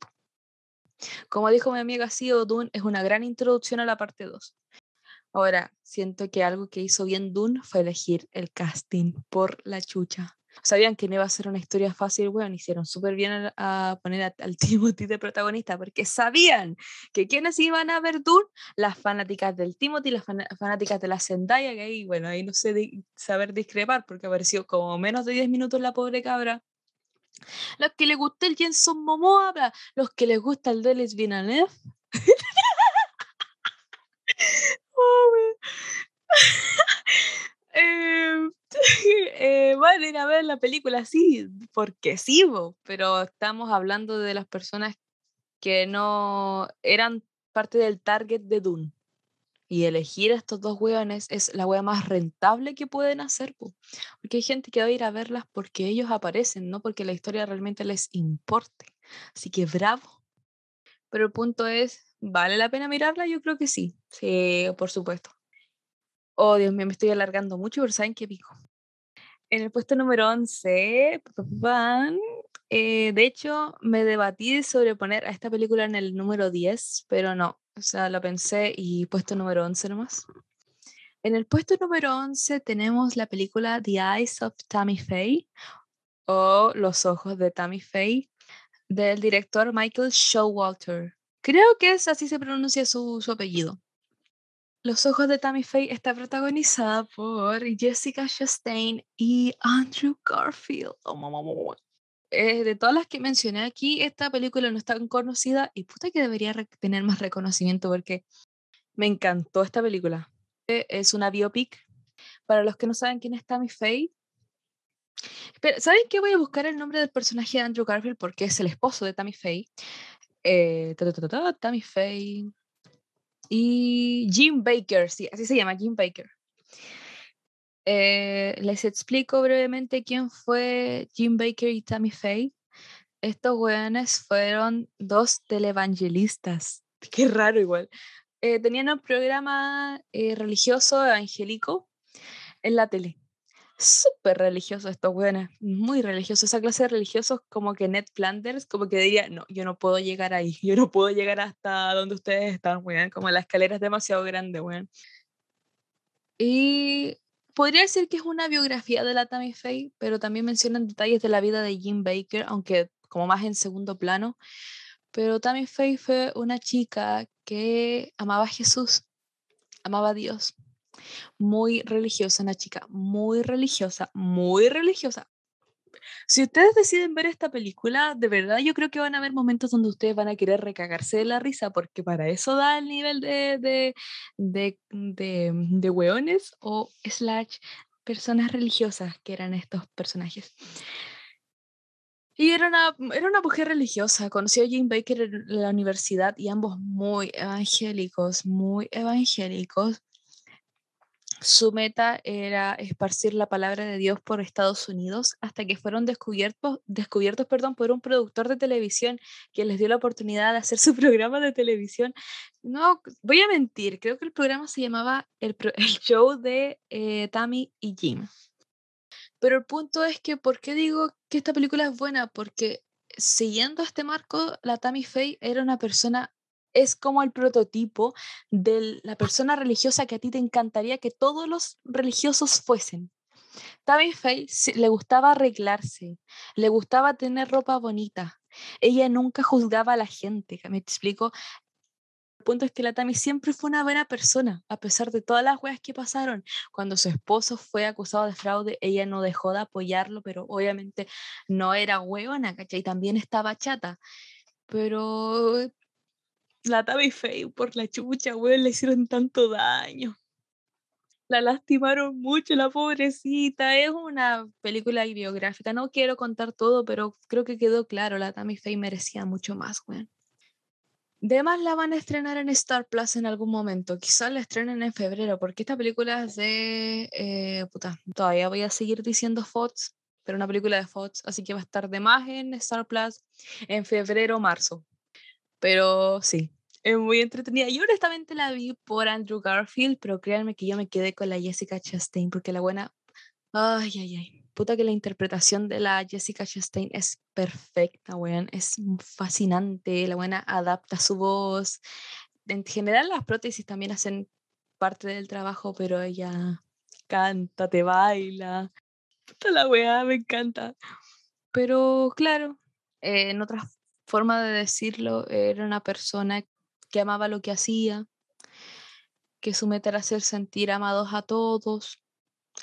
Speaker 1: Como dijo mi amiga Sio, Dune es una gran introducción a la parte 2. Ahora, siento que algo que hizo bien Dune fue elegir el casting por la chucha sabían que no iba a ser una historia fácil, bueno, hicieron súper bien a, poner al Timothy de protagonista, porque sabían que quienes iban a ver Dune, las fanáticas del Timothy, las fanáticas de la Zendaya, que ahí, bueno, ahí no sé saber discrepar, porque apareció como menos de 10 minutos la pobre cabra. Los que les gusta el Jenson Momoa, los que les gusta el Delis Villeneuve. oh, eh, eh, van a ir a ver la película, sí, porque sí, pero estamos hablando de las personas que no eran parte del target de Dune. Y elegir a estos dos hueones es la hueá más rentable que pueden hacer, porque hay gente que va a ir a verlas porque ellos aparecen, no porque la historia realmente les importe. Así que bravo. Pero el punto es, ¿vale la pena mirarla? Yo creo que sí, sí, por supuesto. Oh, Dios mío, me estoy alargando mucho, pero ¿saben qué pico? En el puesto número 11, eh, de hecho, me debatí sobre poner a esta película en el número 10, pero no, o sea, lo pensé y puesto número 11 nomás. En el puesto número 11 tenemos la película The Eyes of Tammy Faye o Los Ojos de Tammy Faye del director Michael Showalter. Creo que es así se pronuncia su, su apellido. Los ojos de Tammy Faye está protagonizada por Jessica Chastain y Andrew Garfield. Oh, eh, de todas las que mencioné aquí, esta película no está tan conocida y puta que debería tener más reconocimiento porque me encantó esta película. Eh, es una biopic. Para los que no saben quién es Tammy Faye, pero, ¿saben qué? Voy a buscar el nombre del personaje de Andrew Garfield porque es el esposo de Tammy Faye. Eh, Tammy Faye y Jim Baker, sí, así se llama, Jim Baker. Eh, les explico brevemente quién fue Jim Baker y Tammy Faye. Estos weones fueron dos televangelistas. Qué raro igual. Eh, tenían un programa eh, religioso evangélico en la tele súper religioso estos weones, muy religiosos. Esa clase de religiosos como que Ned Flanders, como que diría, no, yo no puedo llegar ahí, yo no puedo llegar hasta donde ustedes están, weón, como la escalera es demasiado grande, weón. Y podría decir que es una biografía de la Tammy Faye, pero también mencionan detalles de la vida de Jim Baker, aunque como más en segundo plano. Pero Tammy Faye fue una chica que amaba a Jesús, amaba a Dios, muy religiosa, una chica muy religiosa, muy religiosa. Si ustedes deciden ver esta película, de verdad yo creo que van a haber momentos donde ustedes van a querer recagarse de la risa, porque para eso da el nivel de, de, de, de, weones o slash personas religiosas que eran estos personajes. Y era una, era una mujer religiosa, conoció a Jim Baker en la universidad y ambos muy evangélicos, muy evangélicos. Su meta era esparcir la palabra de Dios por Estados Unidos hasta que fueron descubiertos, descubiertos perdón, por un productor de televisión que les dio la oportunidad de hacer su programa de televisión. No, voy a mentir, creo que el programa se llamaba El, el Show de eh, Tammy y Jim. Pero el punto es que, ¿por qué digo que esta película es buena? Porque siguiendo este marco, la Tammy Faye era una persona es como el prototipo de la persona religiosa que a ti te encantaría que todos los religiosos fuesen. Tammy Faye le gustaba arreglarse, le gustaba tener ropa bonita. Ella nunca juzgaba a la gente, ¿me explico? El punto es que la Tammy siempre fue una buena persona, a pesar de todas las weas que pasaron. Cuando su esposo fue acusado de fraude, ella no dejó de apoyarlo, pero obviamente no era huevona, ¿cachai? También estaba chata. Pero la Tabi Faye por la chucha, weón, le hicieron tanto daño. La lastimaron mucho, la pobrecita. Es una película biográfica. No quiero contar todo, pero creo que quedó claro. La Faye merecía mucho más, güey. Demás la van a estrenar en Star Plus en algún momento. Quizás la estrenen en febrero, porque esta película es de. Eh, puta, todavía voy a seguir diciendo Fox, pero una película de Fox, así que va a estar de más en Star Plus en febrero o marzo. Pero sí, es muy entretenida. Yo honestamente la vi por Andrew Garfield, pero créanme que yo me quedé con la Jessica Chastain, porque la buena. Ay, ay, ay. Puta que la interpretación de la Jessica Chastain es perfecta, weón. Es fascinante. La buena adapta su voz. En general, las prótesis también hacen parte del trabajo, pero ella canta, te baila. Puta la weá, me encanta. Pero claro, en otra forma de decirlo, era una persona que amaba lo que hacía, que su meta era hacer sentir amados a todos.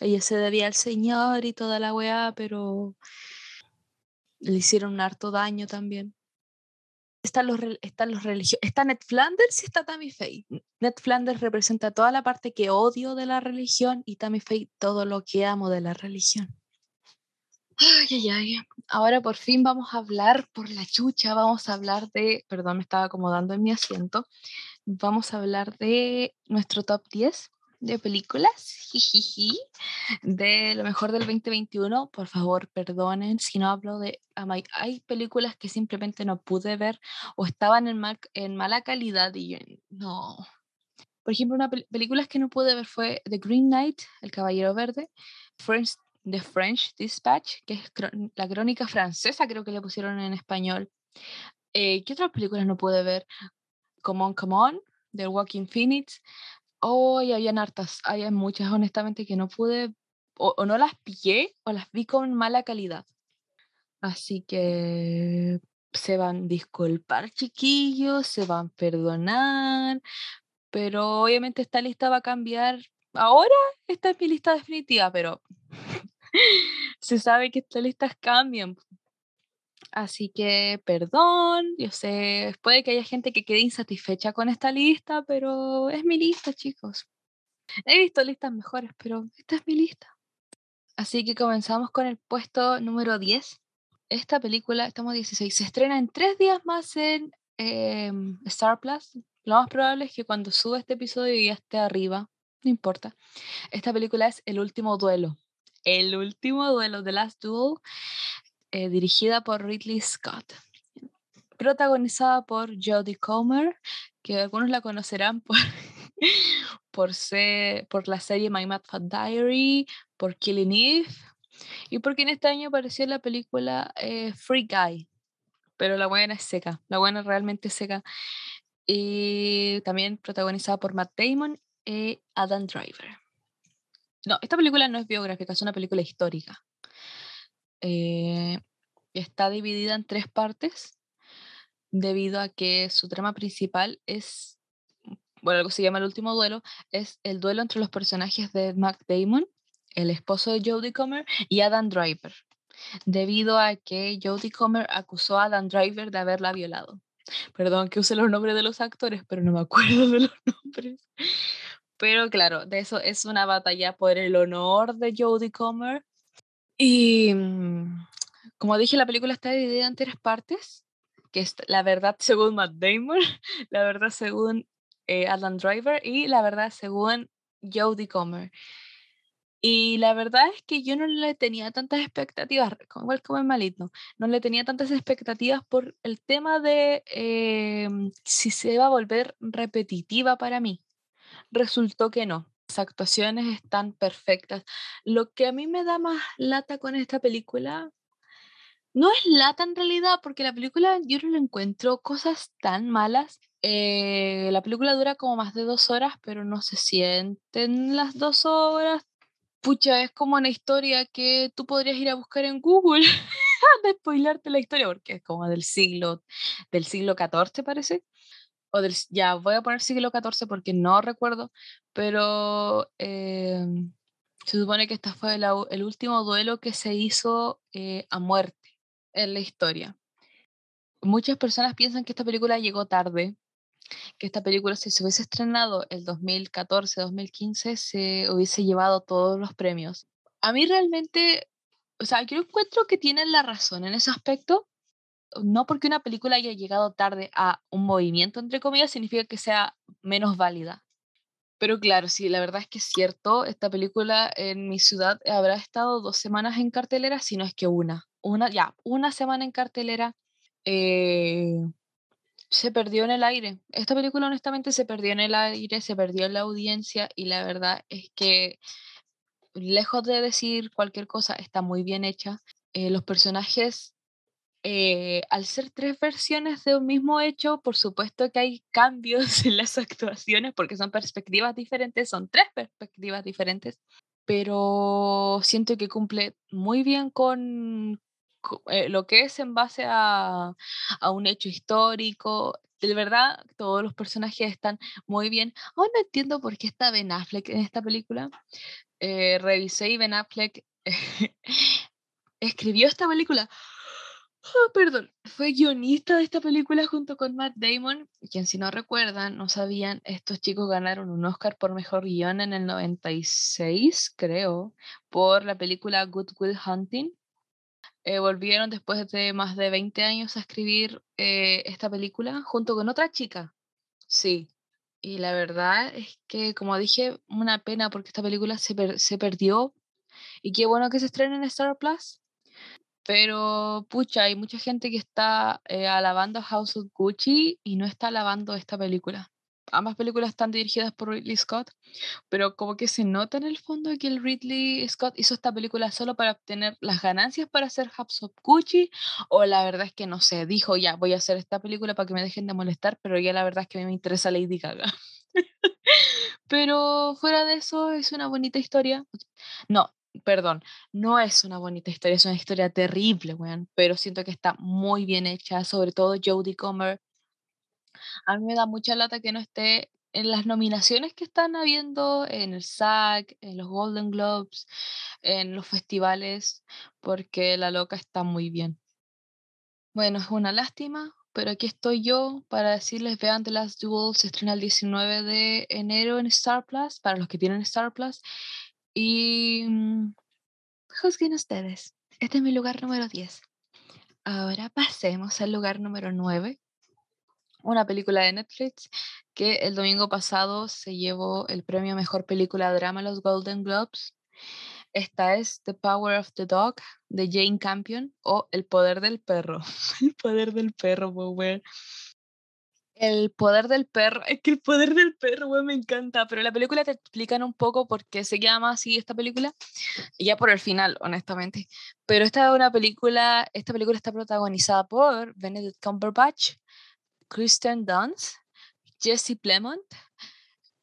Speaker 1: Ella se debía al Señor y toda la weá, pero le hicieron un harto daño también. Están los, están los religiosos. Está Ned Flanders y está Tammy Faye. Ned Flanders representa toda la parte que odio de la religión y Tammy Faye todo lo que amo de la religión. Ay, ay, ay. Ahora por fin vamos a hablar por la chucha, vamos a hablar de, perdón, me estaba acomodando en mi asiento, vamos a hablar de nuestro top 10 de películas, jijiji, de lo mejor del 2021. Por favor, perdonen si no hablo de... Hay películas que simplemente no pude ver o estaban en, en mala calidad y yo no. Por ejemplo, una película que no pude ver fue The Green Knight, El Caballero Verde, Friends The French Dispatch, que es la crónica francesa, creo que le pusieron en español. Eh, ¿Qué otras películas no pude ver? Come On, Come On, The Walking Phoenix. Oh, habían hartas, había muchas, honestamente, que no pude, o, o no las pillé, o las vi con mala calidad. Así que se van a disculpar, chiquillos, se van a perdonar, pero obviamente esta lista va a cambiar. Ahora esta es mi lista definitiva, pero se sabe que estas listas cambian. Así que, perdón, yo sé, puede que haya gente que quede insatisfecha con esta lista, pero es mi lista, chicos. He visto listas mejores, pero esta es mi lista. Así que comenzamos con el puesto número 10. Esta película, estamos 16, se estrena en tres días más en em, Star Plus. Lo más probable es que cuando suba este episodio ya esté arriba, no importa. Esta película es El último duelo. El último duelo, The Last Duel, eh, dirigida por Ridley Scott, protagonizada por Jodie Comer, que algunos la conocerán por, por, ser, por la serie My Mad Fat Diary, por Killing Eve, y porque en este año apareció la película eh, Free Guy, pero la buena es seca, la buena es realmente seca. Y también protagonizada por Matt Damon y Adam Driver. No, esta película no es biográfica, es una película histórica. Eh, está dividida en tres partes debido a que su trama principal es, bueno, algo se llama el último duelo, es el duelo entre los personajes de Mac Damon, el esposo de Jodie Comer, y Adam Driver, debido a que Jodie Comer acusó a Adam Driver de haberla violado. Perdón que use los nombres de los actores, pero no me acuerdo de los nombres. Pero claro, de eso es una batalla por el honor de Jodie Comer. Y mm, como dije, la película está dividida en tres partes, que es la verdad según Matt Damon, la verdad según eh, Alan Driver y la verdad según Jodie Comer. Y la verdad es que yo no le tenía tantas expectativas, igual como el malito, no le tenía tantas expectativas por el tema de eh, si se iba a volver repetitiva para mí resultó que no. Las actuaciones están perfectas. Lo que a mí me da más lata con esta película no es lata en realidad, porque la película yo no le encuentro cosas tan malas. Eh, la película dura como más de dos horas, pero no se sienten las dos horas. Pucha, es como una historia que tú podrías ir a buscar en Google de spoilarte la historia, porque es como del siglo, del siglo XIV, parece o del, ya voy a poner siglo XIV porque no recuerdo, pero em, se supone que este fue el último duelo que se hizo eh, a muerte en la historia. Muchas personas piensan que esta película llegó tarde, que esta película, si se hubiese estrenado el 2014-2015, se hubiese llevado todos los premios. A mí realmente, o sea, yo encuentro que tienen la razón en ese aspecto. No porque una película haya llegado tarde a un movimiento, entre comillas, significa que sea menos válida. Pero claro, sí, la verdad es que es cierto, esta película en mi ciudad habrá estado dos semanas en cartelera, si no es que una. Una, ya, una semana en cartelera. Eh, se perdió en el aire. Esta película honestamente se perdió en el aire, se perdió en la audiencia y la verdad es que lejos de decir cualquier cosa, está muy bien hecha. Eh, los personajes, eh, al ser tres versiones de un mismo hecho, por supuesto que hay cambios en las actuaciones porque son perspectivas diferentes, son tres perspectivas diferentes, pero siento que cumple muy bien con, eh, lo que es en base a, a, un hecho histórico. De verdad, todos los personajes están muy bien. Aún no entiendo por qué está Ben Affleck en esta película. Eh, revisé y Ben Affleck escribió esta película. Oh, perdón, fue guionista de esta película junto con Matt Damon, quien si no recuerdan, no sabían, estos chicos ganaron un Oscar por Mejor Guión en el 96, creo, por la película Good Will Hunting. Eh, volvieron después de más de 20 años a escribir eh, esta película junto con otra chica. Sí. Y la verdad es que, como dije, una pena porque esta película se, se perdió. Y qué bueno que se estrene en Star Plus. Pero, pucha, hay mucha gente que está eh, alabando House of Gucci y no está alabando esta película ambas películas están dirigidas por Ridley Scott, pero como que se nota en el fondo que el Ridley Scott hizo esta película solo para obtener las ganancias para hacer Hubs of Gucci, o la verdad es que no sé, dijo ya voy a hacer esta película para que me dejen de molestar, pero ya la verdad es que a mí me interesa Lady Gaga. pero fuera de eso es una bonita historia. No, perdón, no es una bonita historia, es una historia terrible, weón, pero siento que está muy bien hecha, sobre todo Jodie Comer a mí me da mucha lata que no esté en las nominaciones que están habiendo en el SAG, en los Golden Globes, en los festivales, porque la loca está muy bien. Bueno, es una lástima, pero aquí estoy yo para decirles, vean The Last Duel, se estrena el 19 de enero en Star Plus, para los que tienen Star Plus, y mm, juzguen ustedes. Este es mi lugar número 10. Ahora pasemos al lugar número 9, una película de Netflix que el domingo pasado se llevó el premio Mejor Película Drama los Golden Globes. Esta es The Power of the Dog de Jane Campion o El Poder del Perro. el Poder del Perro, wey. El poder del perro, es que el poder del perro, me encanta, pero la película te explican un poco por qué se llama así esta película, ya por el final, honestamente. Pero esta es una película, esta película está protagonizada por Benedict Cumberbatch, Kristen Dunst, Jesse Plemont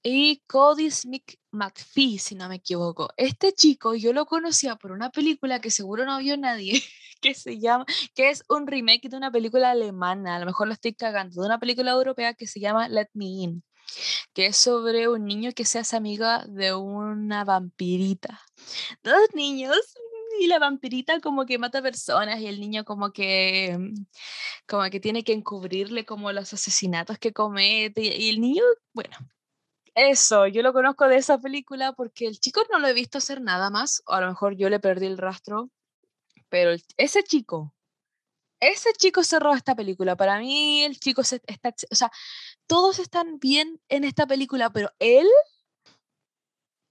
Speaker 1: y Cody Smith McPhee, si no me equivoco. Este chico yo lo conocía por una película que seguro no vio nadie, que se llama, que es un remake de una película alemana, a lo mejor lo estoy cagando, de una película europea que se llama Let Me In, que es sobre un niño que se hace amiga de una vampirita. Dos niños y la vampirita como que mata personas y el niño como que mm, como que tiene que encubrirle como los asesinatos que comete y el niño, bueno, eso, yo lo conozco de esa película porque el chico no lo he visto hacer nada más, o a lo mejor yo le perdí el rastro, pero ese chico, ese chico cerró esta película. Para mí el chico se, está, o sea, todos están bien en esta película, pero él,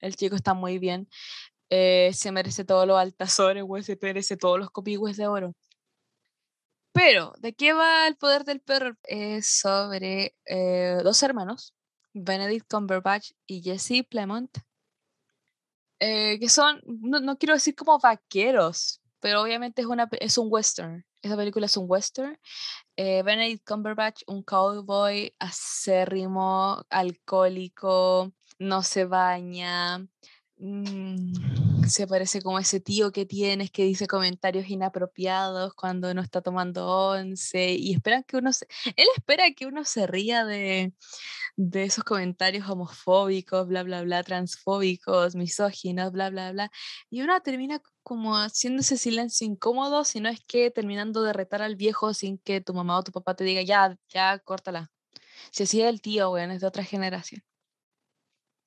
Speaker 1: el chico está muy bien. Eh, se merece todos los altazores, güey, se merece todos los copigües de oro. Pero, ¿de qué va el poder del perro? Es sobre eh, dos hermanos, Benedict Cumberbatch y Jesse Plemont, eh, que son, no, quiero decir como vaqueros, pero obviamente es, una, es un western. Esa película es un western. Benedict Cumberbatch, un cowboy acérrimo, alcohólico, no se baña, Mm, se parece como ese tío que tienes que dice comentarios inapropiados cuando no está tomando once y esperan que uno él espera que uno se ría de, de esos comentarios homofóbicos, bla, bla, bla, transfóbicos, misóginos, bla, bla, bla. Y uno termina como haciendo ese silencio incómodo, si no es que terminando de retar al viejo sin que tu mamá o tu papá te diga, ya, ya, córtala. Si así es el tío, weón, es de otra generación.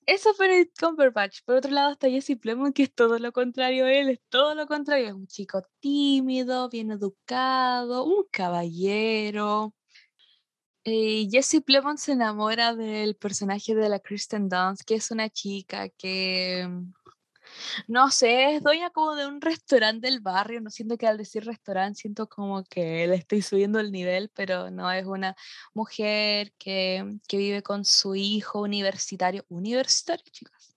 Speaker 1: Eso fue Benedict Cumberbatch. Por otro lado está Jesse Plemons, que es todo lo contrario a él, es todo lo contrario. Es un chico tímido, bien educado, un caballero. Y Jesse Plemons se enamora del personaje de la Kristen Dunst, que es una chica que no sé, es dueña como de un restaurante del barrio, no siento que al decir restaurante siento como que le estoy subiendo el nivel, pero no, es una mujer que, que vive con su hijo universitario, universitario, chicas,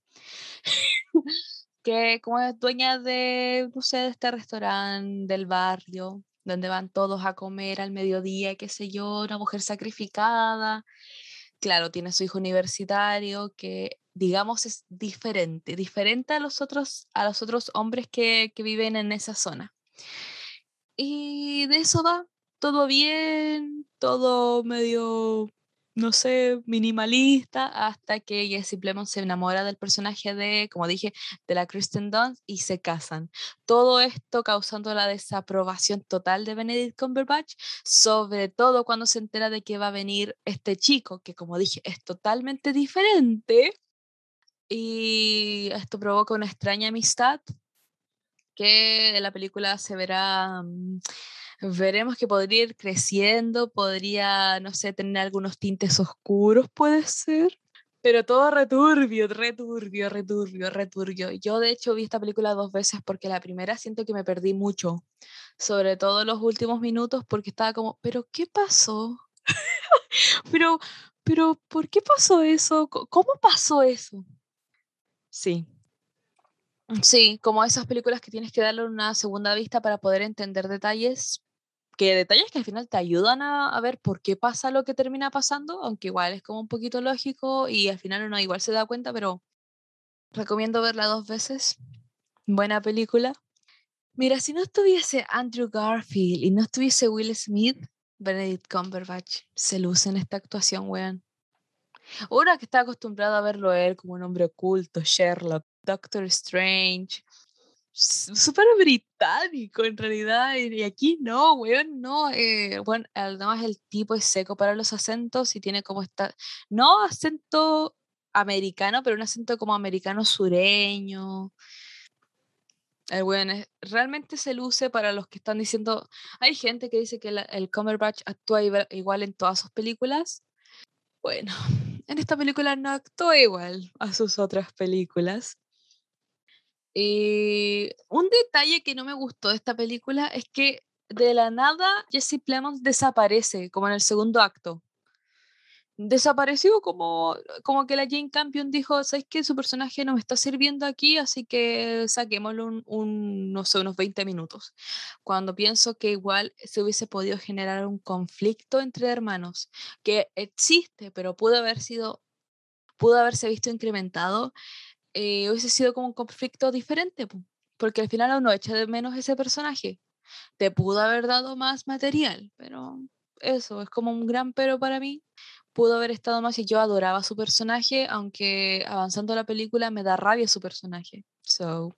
Speaker 1: que como es dueña de, no sé, de este restaurante del barrio, donde van todos a comer al mediodía, qué sé yo, una mujer sacrificada. Claro, tiene su hijo universitario que digamos, es diferente, diferente a los otros, a los otros hombres que, que viven en esa zona. Y de eso va, todo bien, todo medio, no sé, minimalista, hasta que Jesse Plemons se enamora del personaje de, como dije, de la Kristen Dunst y se casan. Todo esto causando la desaprobación total de Benedict Cumberbatch, sobre todo cuando se entera de que va a venir este chico, que como dije, es totalmente diferente y esto provoca una extraña amistad que en la película se verá, mm, veremos que podría ir creciendo, podría, no sé, tener algunos tintes oscuros, puede ser. Pero todo returbio, returbio, returbio, returbio. Yo de hecho vi esta película dos veces porque la primera siento que me perdí mucho, sobre todo los últimos minutos porque estaba como, pero ¿qué pasó? pero, pero, ¿por qué pasó eso? ¿Cómo pasó eso? Sí. Sí, como esas películas que tienes que darle una segunda vista para poder entender detalles, que detalles que al final te ayudan a, ver por qué pasa lo que termina pasando, aunque igual es como un poquito lógico y al final uno igual se da cuenta, pero recomiendo verla dos veces. Buena película. Mira, si no estuviese Andrew Garfield y no estuviese Will Smith, Benedict Cumberbatch se luce en esta actuación, weón. Uno que está acostumbrado a verlo él como un hombre oculto, Sherlock, Doctor Strange, súper británico en realidad, y aquí no, weón, no, eh, bueno, además el tipo es seco para los acentos y tiene como esta, no acento americano, pero un acento como americano sureño. El weón realmente se luce para los que están diciendo, hay gente que dice que el Cumberbatch actúa igual en todas sus películas. Bueno, en esta película no actuó igual a sus otras películas. Y un detalle que no me gustó de esta película es que de la nada Jesse Plemons desaparece, como en el segundo acto. Desapareció como, como que la Jane Campion dijo, ¿sabes qué? Su personaje no me está sirviendo aquí, así que saquémoslo un, no sé, unos 20 minutos. Cuando pienso que igual se hubiese podido generar un conflicto entre hermanos, que existe, pero pudo haber sido, pudo haberse visto incrementado, eh, hubiese sido como un conflicto diferente, porque al final uno echa de menos ese personaje. Te pudo haber dado más material, pero eso es como un gran pero para mí pudo haber estado más y yo adoraba su personaje, aunque avanzando la película me da rabia su personaje. So,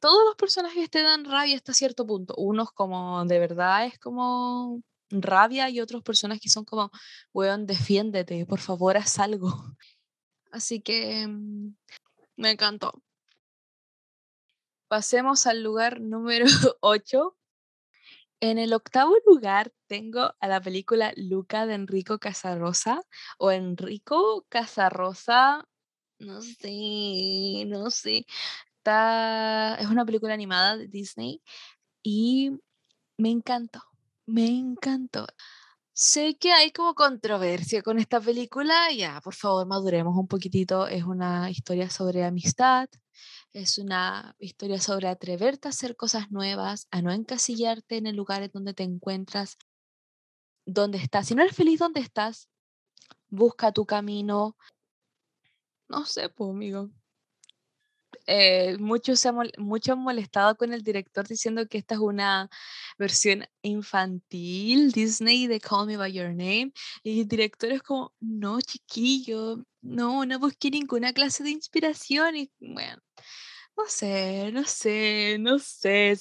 Speaker 1: todos los personajes te dan rabia hasta cierto punto. Unos como de verdad es como rabia y otros personajes que son como, weón, defiéndete, por favor, haz algo. Así que mm, me encantó. Pasemos al lugar número 8, en el octavo lugar tengo a la película Luca de Enrico Casarosa o Enrico Casarosa, no sé, no sé. Es una película animada de Disney y me encantó, me encantó. Sé que hay como controversia con esta película, ya, por favor, maduremos un poquitito. Es una historia sobre amistad, es una historia sobre atreverte a hacer cosas nuevas, a no encasillarte en el lugar en donde te encuentras, donde estás. Si no eres feliz donde estás, busca tu camino. No sé, pues, amigo. Eh, muchos, se muchos han molestado con el director diciendo que esta es una versión infantil Disney de Call Me By Your Name. Y el director es como, no, chiquillo, no, no busqué ninguna clase de inspiración. Y bueno, no sé, no sé, no sé.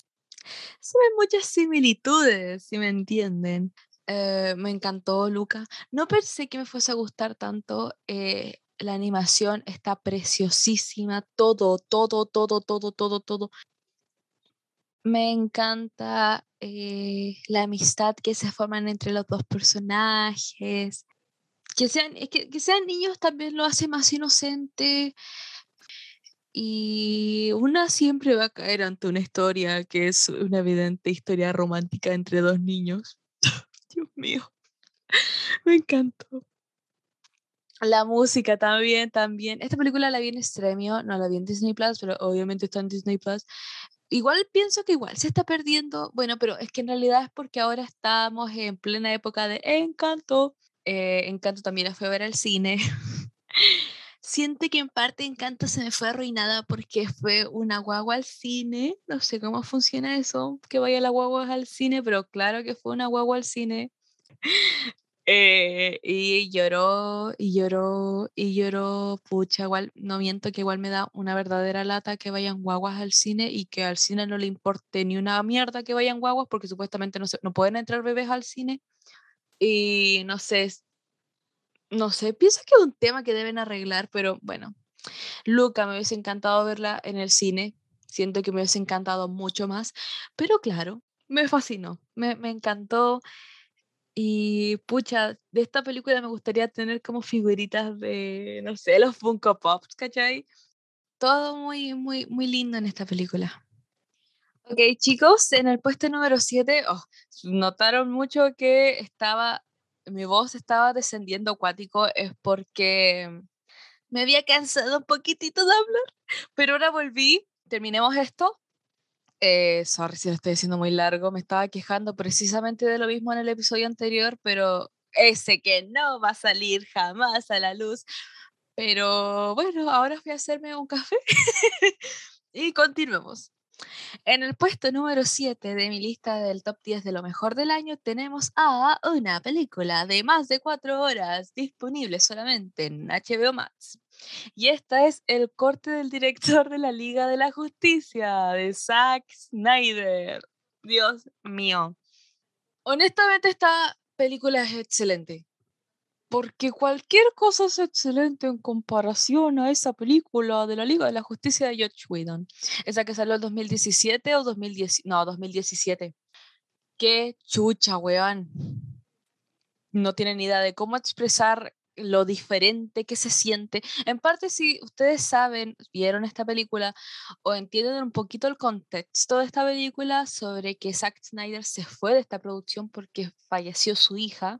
Speaker 1: Se ven muchas similitudes, si me entienden. Eh, me encantó Luca. No pensé que me fuese a gustar tanto. eh, la animación está preciosísima. Todo, todo, todo, todo, todo, todo. Me encanta eh, la amistad que se forman entre los dos personajes. Que sean, es que, que sean niños también lo hace más inocente. Y una siempre va a caer ante una historia que es una evidente historia romántica entre dos niños. Dios mío, me encantó. La música también, también. Esta película la vi en Stremio, no la vi en Disney Plus, pero obviamente está en Disney Plus. Igual pienso que igual se está perdiendo, bueno, pero es que en realidad es porque ahora estamos en plena época de Encanto. Eh, Encanto también la fue a ver al cine. Siento que en parte Encanto se me fue arruinada porque fue una guagua al cine. No sé cómo funciona eso, que vaya la guagua al cine, pero claro que fue una guagua al cine. Eh, y lloró, y lloró, y lloró, pucha, igual, no miento que igual me da una verdadera lata que vayan guaguas al cine y que al cine no le importe ni una mierda que vayan guaguas porque supuestamente no, se, no pueden entrar bebés al cine. Y no sé, no sé, pienso que es un tema que deben arreglar, pero bueno, Luca me hubiese encantado verla en el cine, siento que me hubiese encantado mucho más, pero claro, me fascinó, me, me encantó. Y pucha, de esta película me gustaría tener como figuritas de, no sé, los Funko Pops, ¿cachai? Todo muy, muy, muy lindo en esta película. Ok, chicos, en el puesto número 7, notaron mucho que estaba, mi voz estaba descendiendo acuático, es porque me había cansado un poquitito de hablar, pero ahora volví, terminemos esto eh, sorry si lo estoy diciendo muy largo, me estaba quejando precisamente de lo mismo en el episodio anterior, pero ese que no va a salir jamás a la luz. Pero bueno, ahora voy a hacerme un café y continuemos. En el puesto número 7 de mi lista del top 10 de lo mejor del año tenemos a una película de más de 4 horas disponible solamente en HBO Max. Y esta es el corte del director de la Liga de la Justicia, de Zack Snyder. Dios mío. Honestamente, esta película es excelente. Porque cualquier cosa es excelente en comparación a esa película de la Liga de la Justicia de George Whedon. Esa que salió en 2017 o 2010, no, 2017. Qué chucha, weón. No tienen idea de cómo expresar lo diferente que se siente. En parte, si ustedes saben, vieron esta película o entienden un poquito el contexto de esta película sobre que Zack Snyder se fue de esta producción porque falleció su hija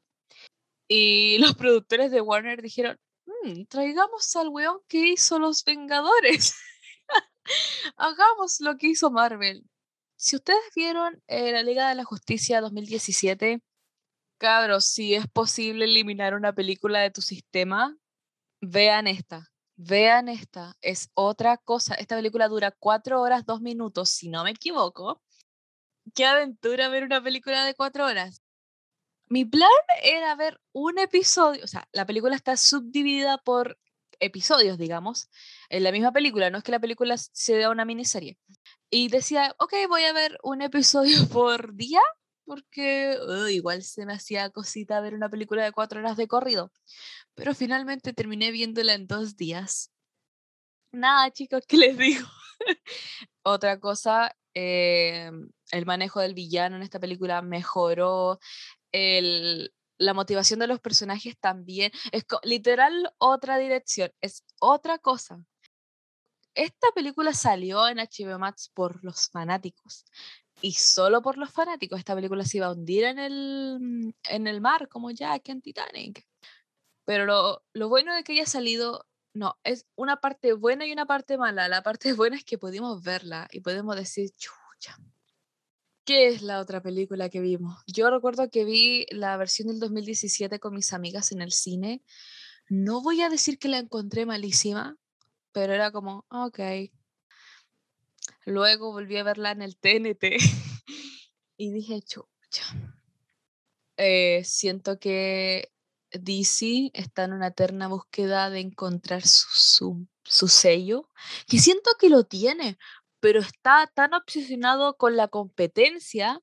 Speaker 1: y los productores de Warner dijeron, mm, traigamos al weón que hizo Los Vengadores. Hagamos lo que hizo Marvel. Si ustedes vieron eh, la Liga de la Justicia 2017, cabros, si es posible eliminar una película de tu sistema, vean esta. Vean esta. Es otra cosa. Esta película dura cuatro horas, dos minutos, si no me equivoco. Qué aventura ver una película de cuatro horas. Mi plan era ver un episodio, o sea, la película está subdividida por episodios, digamos, en la misma película, no es que la película sea una miniserie. Y decía, ok, voy a ver un episodio por día porque igual se me hacía cosita ver una película de cuatro horas de corrido. Pero finalmente terminé viéndola en dos días. Nada, chicos, ¿qué les digo? Otra cosa, eh, el manejo del villano en esta película mejoró. La motivación de los personajes también. Es literal otra dirección, es otra cosa. Esta película salió en HBO Max por los fanáticos y solo por los fanáticos esta película se iba a hundir en el, mm, en el mar como Jack en Titanic. Pero lo, lo bueno de que haya salido, no, es una parte buena y una parte mala. La parte buena es que pudimos verla y podemos decir, chucha. ¿Qué es la otra película que vimos? Yo recuerdo que vi la versión del 2017 con mis amigas en el cine. No voy a decir que la encontré malísima, pero era como, ok, Luego volví a verla en el TNT y dije, chucha. Eh, siento que DC está en una eterna búsqueda de encontrar su, su, sello, que siento que lo tiene, pero está tan obsesionado con la competencia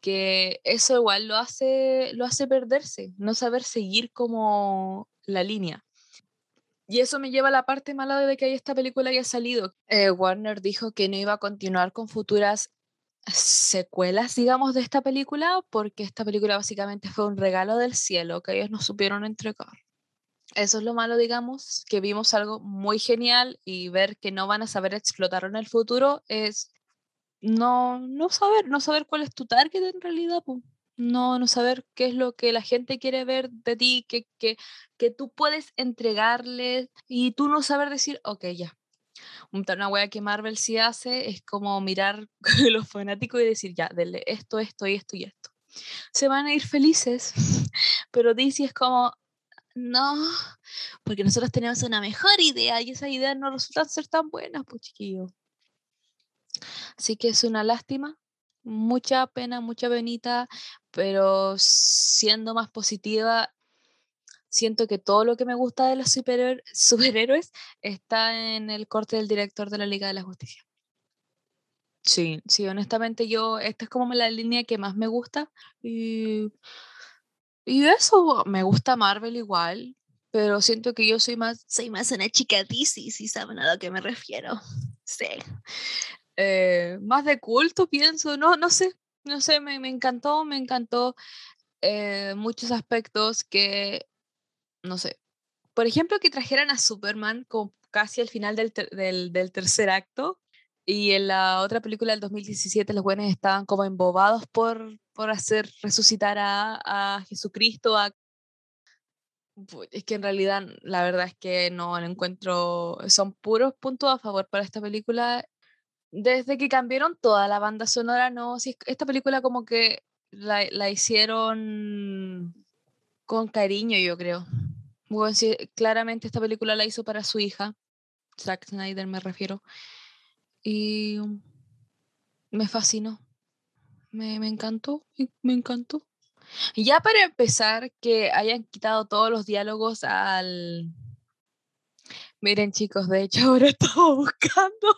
Speaker 1: que eso igual lo hace, lo hace perderse, no saber seguir como la línea. Y eso me lleva a la parte mala de que esta película haya salido. Eh, Warner dijo que no iba a continuar con futuras secuelas, digamos, de esta película, porque esta película básicamente fue un regalo del cielo que ellos no supieron entregar. Eso es lo malo, digamos, que vimos algo muy genial y ver que no van a saber explotar en el futuro es no, no saber, no saber cuál es tu target en realidad, no, no saber qué es lo que la gente quiere ver de ti, que, que, que tú puedes entregarle y tú no saber decir, ok, ya. Una wea que Marvel sí hace es como mirar los fanáticos y decir, ya, denle esto, esto y esto y esto. Se van a ir felices, pero DC es como, no, porque nosotros tenemos una mejor idea y esa idea no resulta ser tan buena, pues chiquillo. Así que es una lástima, mucha pena, mucha penita, pero siendo más positiva, siento que todo lo que me gusta de los superhéroes está en el corte del director de la Liga de la Justicia. Sí, sí, honestamente yo, esta es como la línea que más me gusta. Y, y eso, me gusta Marvel igual, pero siento que yo soy más, soy más una chica DC, si saben a lo que me refiero. Sí. Eh, más de culto, pienso, no, no sé, no sé, me, encantó, me encantó eh, muchos aspectos que, no sé, por ejemplo, que trajeran a Superman como casi al final del, del, tercer acto y en la otra película del 2017 los buenos estaban como embobados por, por hacer resucitar a, a Jesucristo, a es que en realidad la verdad es que no lo encuentro, son puros puntos a favor para esta película desde que cambiaron toda la banda sonora, no, si esta película como que la, la hicieron con cariño, yo creo. Bueno, sí, claramente esta película la hizo para su hija, Zack Snyder me refiero, y me fascinó, me, me encantó, me encantó. Ya para empezar, que hayan quitado todos los diálogos al... Miren chicos, de hecho ahora estaba buscando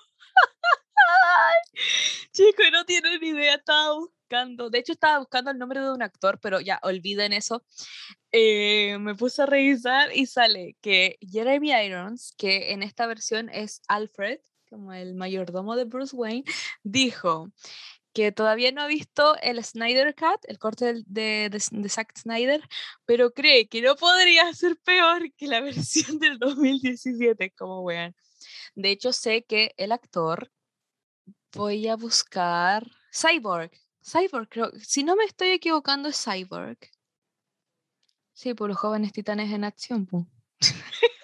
Speaker 1: Chico, no tienen ni idea, estaba buscando. De hecho, estaba buscando el nombre de un actor, pero ya olviden eso. Eh, me puse a revisar y sale que Jeremy Irons, que en esta versión es Alfred, como el mayordomo de Bruce Wayne, dijo que todavía no ha visto el Snyder Cut, el corte de, de, Zack Snyder, pero cree que no podría ser peor que la versión del 2017, como weón. De hecho, sé que el actor Voy a buscar Cyborg. Cyborg, creo. Si no me estoy equivocando, es Cyborg. Sí, por los jóvenes titanes en acción.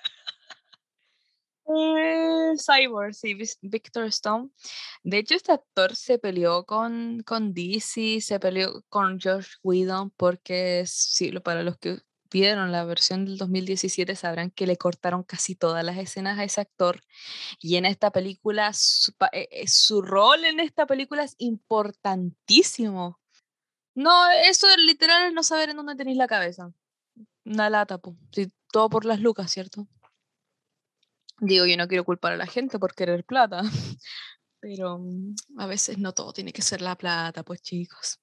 Speaker 1: Cyborg, sí, Victor Stone. De hecho, este actor se peleó con, con DC, se peleó con Josh Whedon, porque sí, para los que vieron la versión del 2017 sabrán que le cortaron casi todas las escenas a ese actor y en esta película su, eh, eh, su rol en esta película es importantísimo. No, eso literal no saber en dónde tenéis la cabeza. Una lata, pues. todo por las lucas, ¿cierto? Digo, yo no quiero culpar a la gente por querer plata, pero mm, a veces no todo tiene que ser la plata, pues chicos.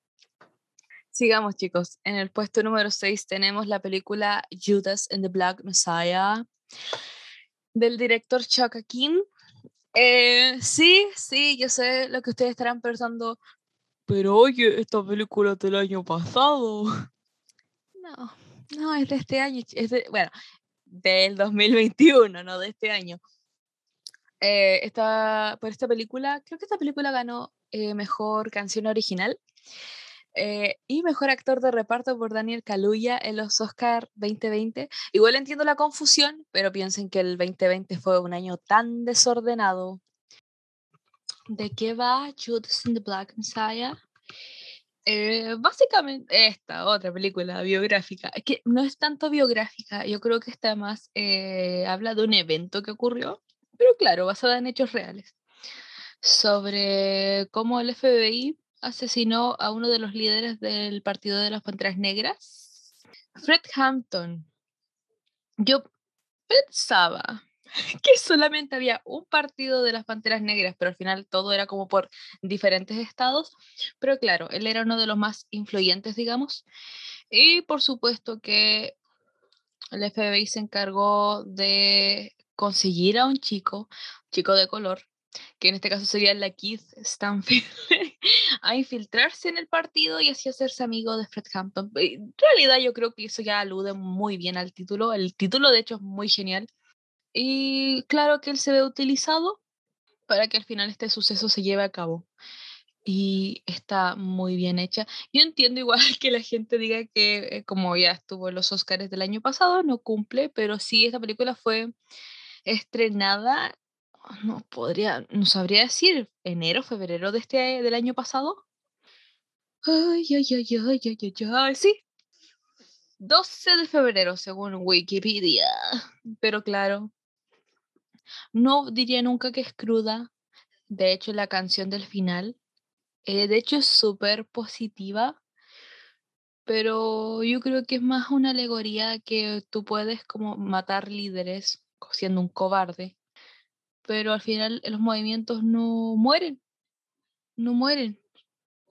Speaker 1: Sigamos, chicos. En el puesto número 6 tenemos la película Judas and the Black Messiah del director Chuck King. Eh, sí, sí, yo sé lo que ustedes estarán pensando, pero oye, esta película es del año pasado. No, no, es de este año, es de, bueno, del 2021, no de este año. Eh, esta, por esta película, creo que esta película ganó eh, mejor canción original eh, y mejor actor de reparto por Daniel Kaluuya en los Oscar 2020. Igual entiendo la confusión, pero piensen que el 2020 fue un año tan desordenado. ¿De qué va Judas and the Black Messiah? Eh, básicamente esta otra película biográfica, que no es tanto biográfica, yo creo que está más, eh, habla de un evento que ocurrió, pero claro, basada en hechos reales, sobre cómo el FBI asesinó a uno de los líderes del Partido de las Panteras Negras, Fred Hampton. Yo pensaba, que solamente había un partido de las Panteras Negras, pero al final todo era como por diferentes estados. Pero claro, él era uno de los más influyentes, digamos. Y por supuesto que el FBI se encargó de conseguir a un chico, chico de color, que en este caso sería la Keith Stanfield, a infiltrarse en el partido y así hacerse amigo de Fred Hampton. En realidad yo creo que eso ya alude muy bien al título. El título de hecho es muy genial. Y claro que él se ve utilizado para que al final este suceso se lleve a cabo. Y está muy bien hecha. Yo entiendo igual que la gente diga que eh, como ya estuvo en los Oscars del año pasado, no cumple, pero sí, esta película fue estrenada, no podría, no sabría decir, enero, febrero de este, del año pasado. Ay, ay, ay, ay, ay, ay, ay, sí. 12 de febrero, según Wikipedia. Pero claro, no diría nunca que es cruda. De hecho, la canción del final, eh, de hecho, es súper positiva. Pero yo creo que es más una alegoría que tú puedes como matar líderes siendo un cobarde. Pero al final los movimientos no mueren. No mueren.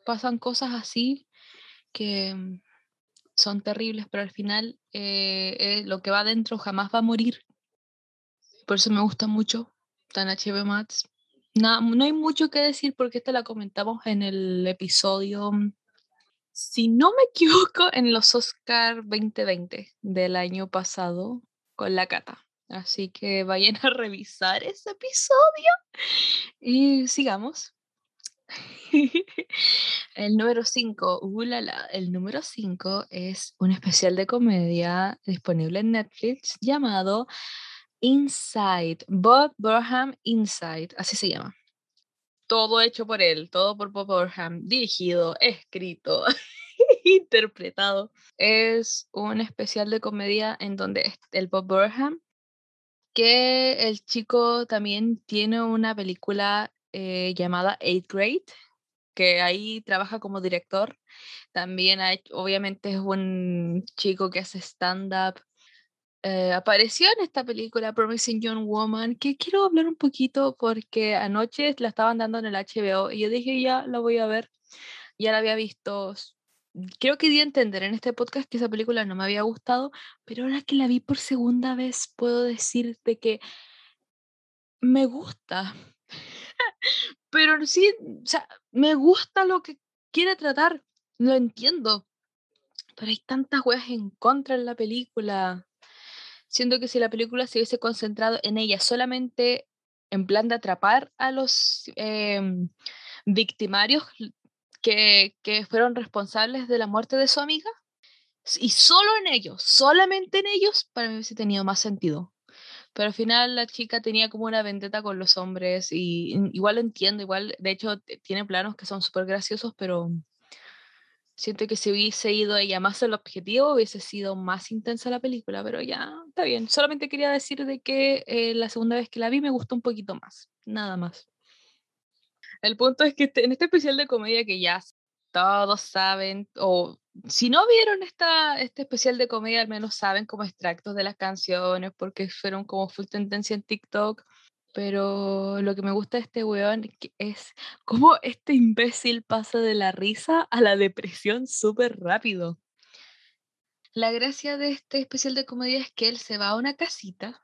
Speaker 1: Pasan cosas así que mm, son terribles, pero al final eh, eh, lo que va adentro jamás va a morir. Por eso me gusta mucho Tan HB Mats. No, no hay mucho que decir porque esta la comentamos en el episodio, mm, si no me equivoco, en los Oscar 2020 del año pasado con la Cata. Así que vayan a revisar ese episodio y sigamos. el número 5, ulala, el número 5 es un especial de comedia disponible en Netflix llamado Inside, Bob Burham Inside, así se llama. Todo hecho por él, todo por Bob Burham, dirigido, escrito, interpretado. Es un especial de comedia en donde el Bob Burham, que el chico también tiene una película eh, llamada Eighth Grade, que ahí trabaja como director. También hay, obviamente es un chico que hace stand-up, eh, apareció en esta película Promising Young Woman, que quiero hablar un poquito porque anoche la estaban dando en el HBO y yo dije, ya la voy a ver, ya la había visto. Creo que di a entender en este podcast que esa película no me había gustado, pero ahora que la vi por segunda vez puedo decir de que me gusta. pero sí, o sea, me gusta lo que quiere tratar, lo entiendo. Pero hay tantas weas en contra en la película. Siento que si la película se hubiese concentrado en ella solamente en plan de atrapar a los em, victimarios que, que fueron responsables de la muerte de su amiga, y solo en ellos, solamente en ellos, para mí hubiese tenido más sentido. Pero al final la chica tenía como una vendetta con los hombres y igual lo entiendo, igual, de hecho, tiene planos que son súper graciosos, pero Siento que si hubiese ido ella más al objetivo, hubiese sido más intensa la película, pero ya está bien. Solamente quería decir de que eh, la segunda vez que la vi me gustó un poquito más, nada más. El punto es que este, en este especial de comedia que ya todos saben, o si no vieron esta, este especial de comedia, al menos saben como extractos de las canciones, porque fueron como full tendencia en TikTok. Pero lo que me gusta de este weón es cómo este imbécil pasa de la risa a la depresión súper rápido. La gracia de este especial de comedia es que él se va a una casita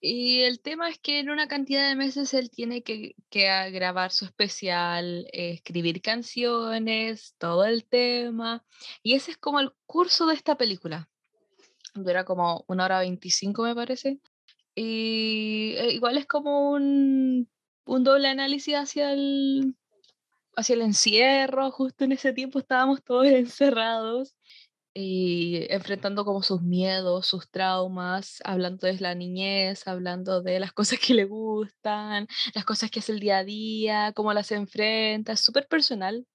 Speaker 1: y el tema es que en una cantidad de meses él tiene que, grabar su especial, escribir canciones, todo el tema. Y ese es como el curso de esta película. Dura como una hora veinticinco, me parece. Y eh, igual es como un, un doble análisis hacia el, hacia el encierro. Justo en ese tiempo estábamos todos encerrados y enfrentando como sus miedos, sus traumas, hablando de la niñez, hablando de las cosas que le gustan, las cosas que hace el día a día, cómo las enfrenta, es súper personal,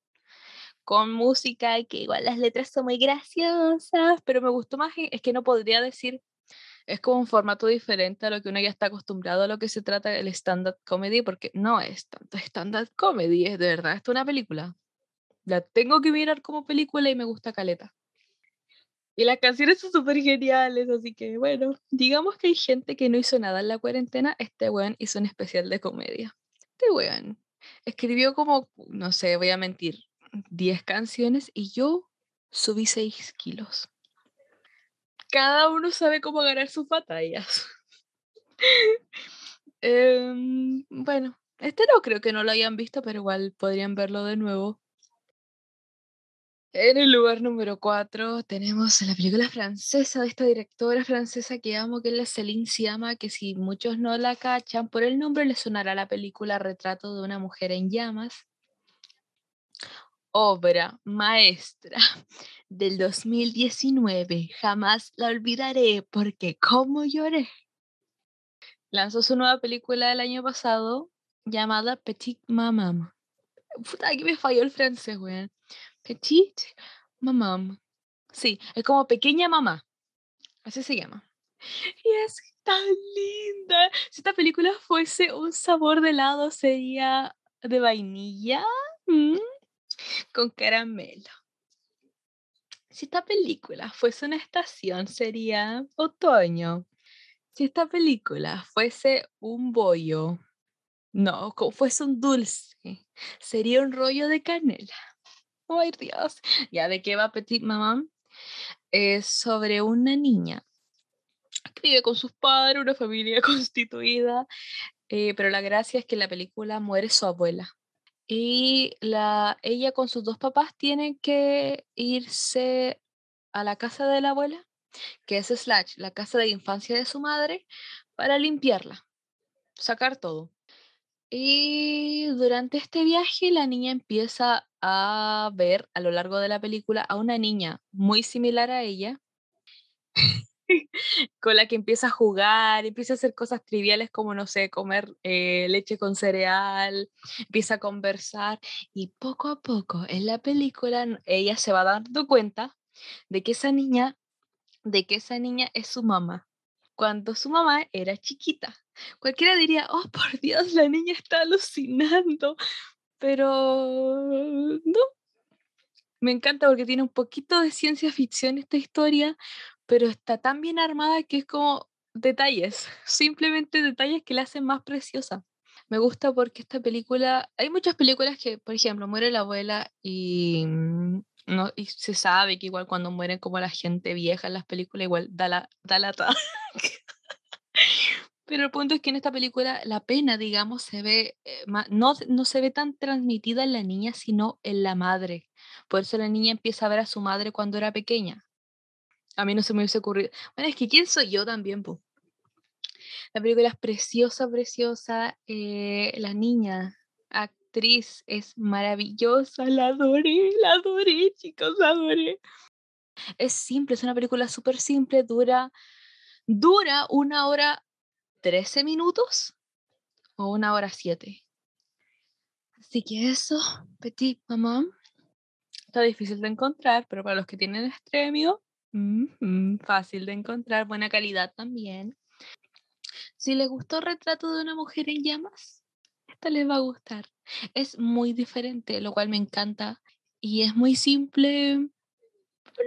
Speaker 1: con música, que igual las letras son muy graciosas, pero me gustó más, e, es que no podría decir es como un formato diferente a lo que uno ya está acostumbrado a lo que se trata el stand-up comedy, porque no es tanto stand-up comedy, es de verdad, es una película. La tengo que mirar como película y me gusta caleta. Y las canciones son súper geniales, así que bueno, digamos que hay gente que no hizo nada en la cuarentena, este weón hizo un especial de comedia. Este weón escribió como, no sé, voy a mentir, 10 canciones y yo subí 6 kilos. Cada uno sabe cómo ganar sus batallas. Em, bueno, este no creo que no lo hayan visto, pero igual podrían verlo de nuevo. En el lugar número 4 tenemos la película francesa de esta directora francesa que amo, que es la Céline Sciamma, que si muchos no la cachan por el nombre le sonará la película Retrato de una mujer en llamas. Obra maestra del 2019, jamás la olvidaré porque como lloré. Lanzó su nueva película del año pasado llamada Petit Maman. Puta, aquí me falló el francés, weón. Petite Maman. Sí, es como pequeña mamá. Así se llama. Y es tan linda. Si esta película fuese un sabor de helado, sería de vainilla con caramelo. Si esta película fuese una estación, sería otoño. Si esta película fuese un bollo, no, como fuese un dulce, sería un rollo de canela. ¡Ay, Dios! ¿Ya de qué va Petit Maman? Es sobre una niña que vive con sus padres, una familia constituida, eh, pero la gracia es que en la película muere su abuela. Y la, ella con sus dos papás tiene que irse a la casa de la abuela, que es Slash, la casa de infancia de su madre, para limpiarla, sacar todo. Y durante este viaje la niña empieza a ver a lo largo de la película a una niña muy similar a ella, con la que empieza a jugar, empieza a hacer cosas triviales como, no sé, comer eh, leche con cereal, empieza a conversar y poco a poco en la película ella se va dando cuenta de que esa niña, de que esa niña es su mamá, cuando su mamá era chiquita. Cualquiera diría, oh, por Dios, la niña está alucinando, pero no. Me encanta porque tiene un poquito de ciencia ficción esta historia, pero está tan bien armada que es como detalles, simplemente detalles que la hacen más preciosa. Me gusta porque esta película, hay muchas películas que, por ejemplo, muere la abuela y, mm, no, y se sabe que igual cuando mueren como la gente vieja en las películas, igual da la, da la Pero el punto es que en esta película la pena, digamos, se ve, eh, no, no se ve tan transmitida en la niña, sino en la madre. Por eso la niña empieza a ver a su madre cuando era pequeña. A mí no se me hubiese ocurrido. Bueno, es que ¿quién soy yo también, po? La película es preciosa, preciosa. Eh, la niña, actriz, es maravillosa. La adoré, la adoré, chicos, la adoré. Es simple, es una película súper simple, dura, dura una hora 13 minutos o una hora 7. Así que eso, Petit Mamá, está difícil de encontrar, pero para los que tienen fácil de encontrar, buena calidad también. Si les gustó Retrato de una mujer en llamas, esta les va a gustar. Es muy diferente, lo cual me encanta. Y es muy simple.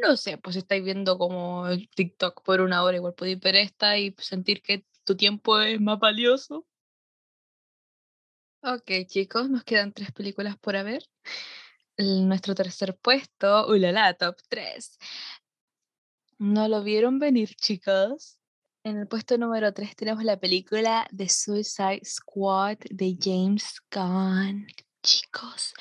Speaker 1: No sé, pues estáis viendo como el TikTok por una hora, igual podéis ver esta y sentir que tu tiempo es más valioso. Ok, chicos, nos quedan tres películas por ver. nuestro tercer puesto, ulala, top 3. No lo vieron venir, chicos. En el puesto número 3 tenemos la película The Suicide Squad de James Gunn. Chicos,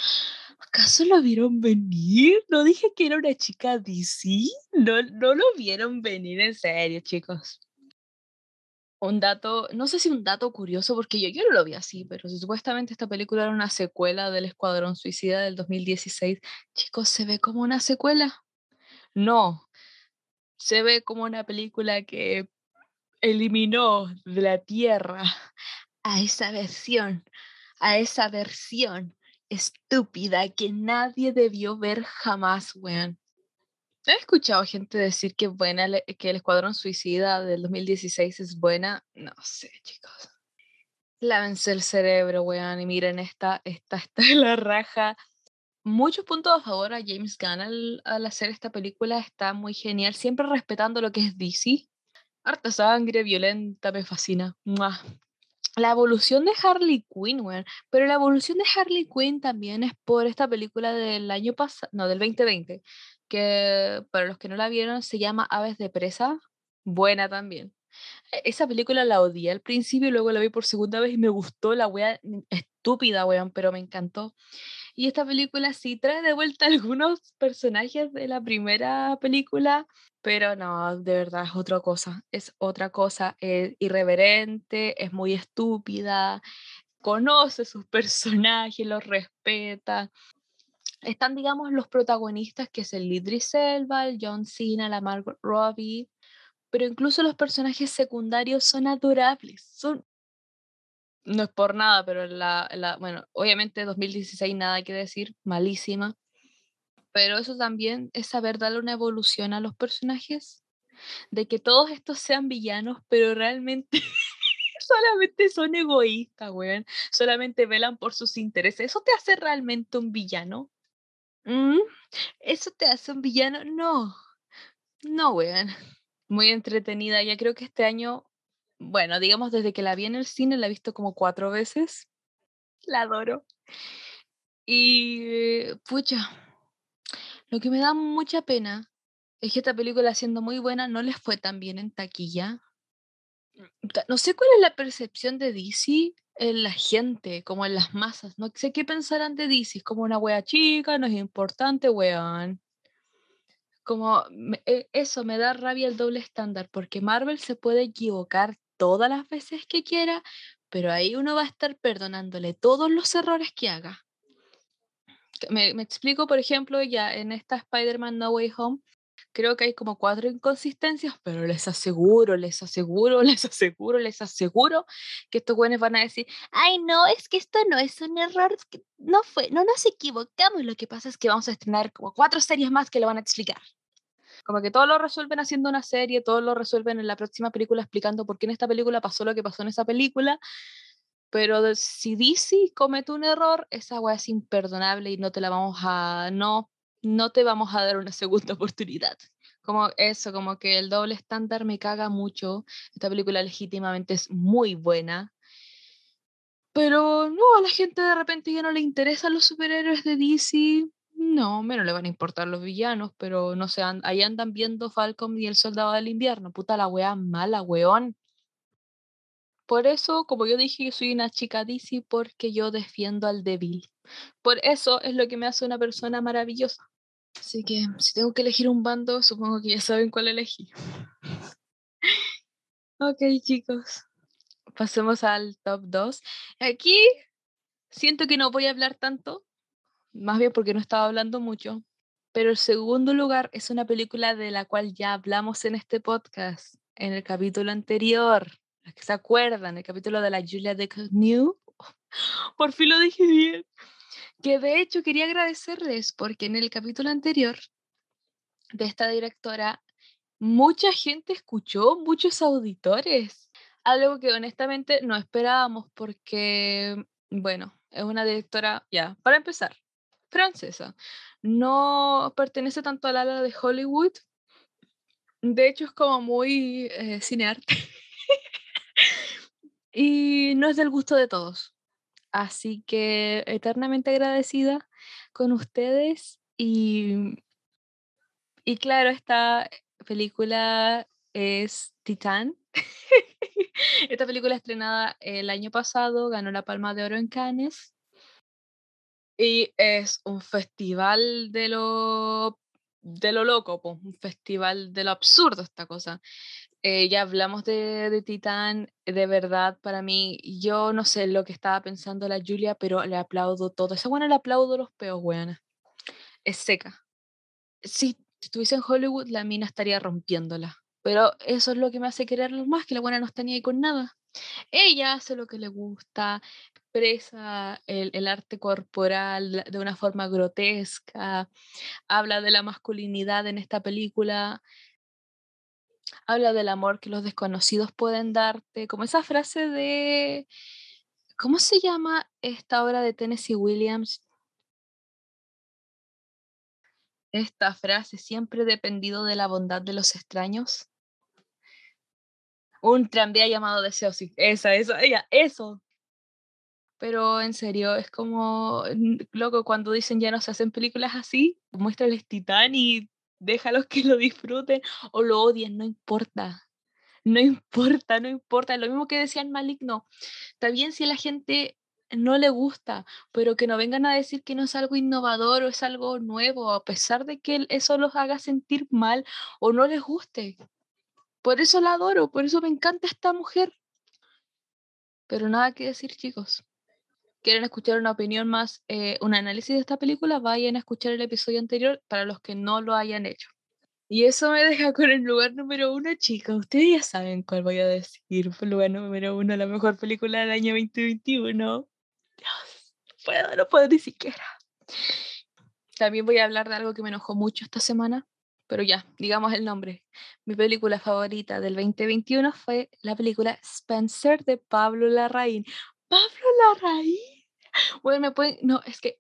Speaker 1: ¿acaso lo vieron venir? No dije que era una chica DC. No, no lo vieron venir en serio, chicos un dato, no sé si un dato curioso, porque yo, yo no lo vi así, pero supuestamente esta película era una secuela del Escuadrón Suicida del 2016. Chicos, ¿se ve como una secuela? No, se ve como una película que eliminó de la Tierra a esa versión, a esa versión estúpida que nadie debió ver jamás, weón. He escuchado gente decir que buena, que el Escuadrón Suicida del 2016 es buena. No sé, chicos. Lávense el cerebro, weón, y miren esta, esta, esta es la raja. Muchos puntos a favor a James Gunn al, al hacer esta película. Está muy genial, siempre respetando lo que es DC. Harta sangre, violenta, me fascina. La evolución de Harley Quinn, weón. Pero la evolución de Harley Quinn también es por esta película del año pasado, no, del 2020, que para los que no la vieron se llama Aves de Presa. Buena también. E- Esa película la odié al principio y luego la vi por segunda vez y me gustó la wea mm, estúpida, weón, pero me encantó. Y esta película sí trae de vuelta algunos personajes de la primera película, pero no, de verdad es otra cosa, es otra cosa, es irreverente, es muy estúpida, conoce sus personajes, los respeta. Están, digamos, los protagonistas, que es el Idris Elba, el John Cena, la Margot Robbie, pero incluso los personajes secundarios son adorables, son no es por nada, pero la, la, bueno, obviamente 2016 nada que decir, malísima, pero eso también es saber darle una evolución a los personajes, de que todos estos sean villanos, pero realmente solamente son egoístas, weón, solamente velan por sus intereses. ¿Eso te hace realmente un villano? ¿Mm? ¿Eso te hace un villano? No, no, weón. Muy entretenida, ya creo que este año, bueno, digamos desde que la vi en el cine, la he visto como cuatro veces. La adoro. Y pucha, lo que me da mucha pena es que esta película, siendo muy buena, no les fue tan bien en taquilla. Ta- No sé cuál es la percepción de DC en la gente, como en las masas. No sé qué pensarán de DC, es como una wea chica, no es importante, weón. Como me- e- eso me da rabia el doble estándar, porque Marvel se puede equivocar todas las veces que quiera, pero ahí uno va a estar perdonándole todos los errores que haga. Me, me explico, por ejemplo, ya en esta Spider-Man No Way Home, creo que hay como cuatro inconsistencias, pero les aseguro, les aseguro, les aseguro, les aseguro que estos güeyes van a decir, ay no, es que esto no es un error, no fue, no nos equivocamos, lo que pasa es que vamos a estrenar como cuatro series más que lo van a explicar. Como que todo lo resuelven haciendo una serie, todo lo resuelven en la próxima película explicando por qué en esta película pasó lo que pasó en esa película, pero si DC comete un error, esa weá es imperdonable y no te la vamos a, no, no te vamos a dar una segunda oportunidad. Como eso, como que el doble estándar me caga mucho. Esta película legítimamente es muy buena. Pero no, a la gente de repente ya no le interesan los superhéroes de DC. No, menos le van a importar los villanos, pero no sé, an- ahí andan viendo Falcon y el Soldado del Invierno. Puta la wea mala, weón. Por eso, como yo dije, yo soy una chica DC porque yo defiendo al débil. Por eso es lo que me hace una persona maravillosa. Así que si tengo que elegir un bando, supongo que ya saben cuál elegí. Ok, chicos, pasemos al top 2. Aquí siento que no voy a hablar tanto, más bien porque no estaba hablando mucho. Pero el segundo lugar es una película de la cual ya hablamos en este podcast, en el capítulo anterior. Los que se acuerdan, el capítulo de la Julia de New. Por fin lo dije bien. Que de hecho quería agradecerles porque en el capítulo anterior de esta directora, mucha gente escuchó, muchos auditores. Algo que honestamente no esperábamos porque, bueno, es una directora, ya, para empezar, francesa. No pertenece tanto al ala de Hollywood. De hecho, es como muy eh, cinearte. y no es del gusto de todos. Así que eternamente agradecida con ustedes y, y claro, esta película es Titán. Esta película estrenada el año pasado ganó la Palma de Oro en Cannes y es un festival de lo de lo loco, po, un festival de lo absurdo esta cosa. Eh, ya hablamos de, de Titán, de verdad, para mí, yo no sé lo que estaba pensando la Julia, pero le aplaudo todo. Esa buena le aplaudo los peos, weona. Es seca. Si estuviese en Hollywood, la mina estaría rompiéndola. Pero eso es lo que me hace quererlo más, que la buena no está ni ahí con nada. Ella hace lo que le gusta, expresa el, arte corporal de una forma grotesca, habla de la masculinidad en esta película, habla del amor que los desconocidos pueden darte, como esa frase de, ¿cómo se llama esta obra de Tennessee Williams? esta frase siempre he dependido de la bondad de los extraños. Un tranvía llamado deseo, sí. Esa, esa, ella, eso. Pero en serio, es como, loco, cuando dicen ya no se hacen películas así, muéstrales Titán y déjalos que lo disfruten o lo odien, no importa. No importa, no importa. Lo mismo que decían Maligno. Está bien si la gente no le gusta, pero que no vengan a decir que no es algo innovador o es algo nuevo, a pesar de que eso los haga sentir mal o no les guste. Por eso la adoro, por eso me encanta esta mujer. Pero nada que decir, chicos. ¿Quieren escuchar una opinión más, eh, un análisis de esta película? Vayan a escuchar el episodio anterior para los que no lo hayan hecho. Y eso me deja con el lugar número uno, chicos. Ustedes ya saben cuál voy a decir. El lugar número uno, la mejor película del año 2021. Dios, puedo, no puedo ni siquiera. También voy a hablar de algo que me enojó mucho esta semana, pero ya, digamos el nombre. Mi película favorita del 2021 fue la película Spencer de Pablo Larraín. ¡Pablo Larraín! Bueno, me pueden. No, es que.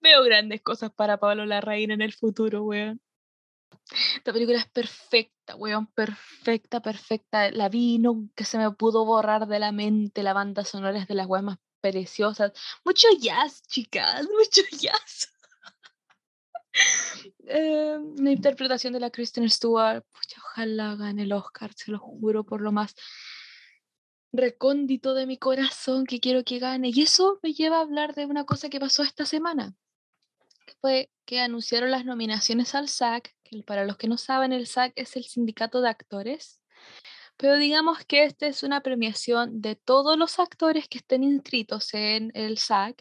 Speaker 1: Veo grandes cosas para Pablo Larraín en el futuro, weón. Esta película es perfecta, weón, perfecta, perfecta. La vi, nunca se me pudo borrar de la mente. La banda sonora es de las weas más preciosas. Mucho jazz, chicas, mucho jazz. Eh, la interpretación de la Kristen Stewart, ojalá gane el Oscar, se lo juro por lo más recóndito de mi corazón que quiero que gane. Y eso me lleva a hablar de una cosa que pasó esta semana, fue que anunciaron las nominaciones al SAG, que para los que no saben, el SAG es el sindicato de actores. Pero digamos que esta es una premiación de todos los actores que estén inscritos en el SAG,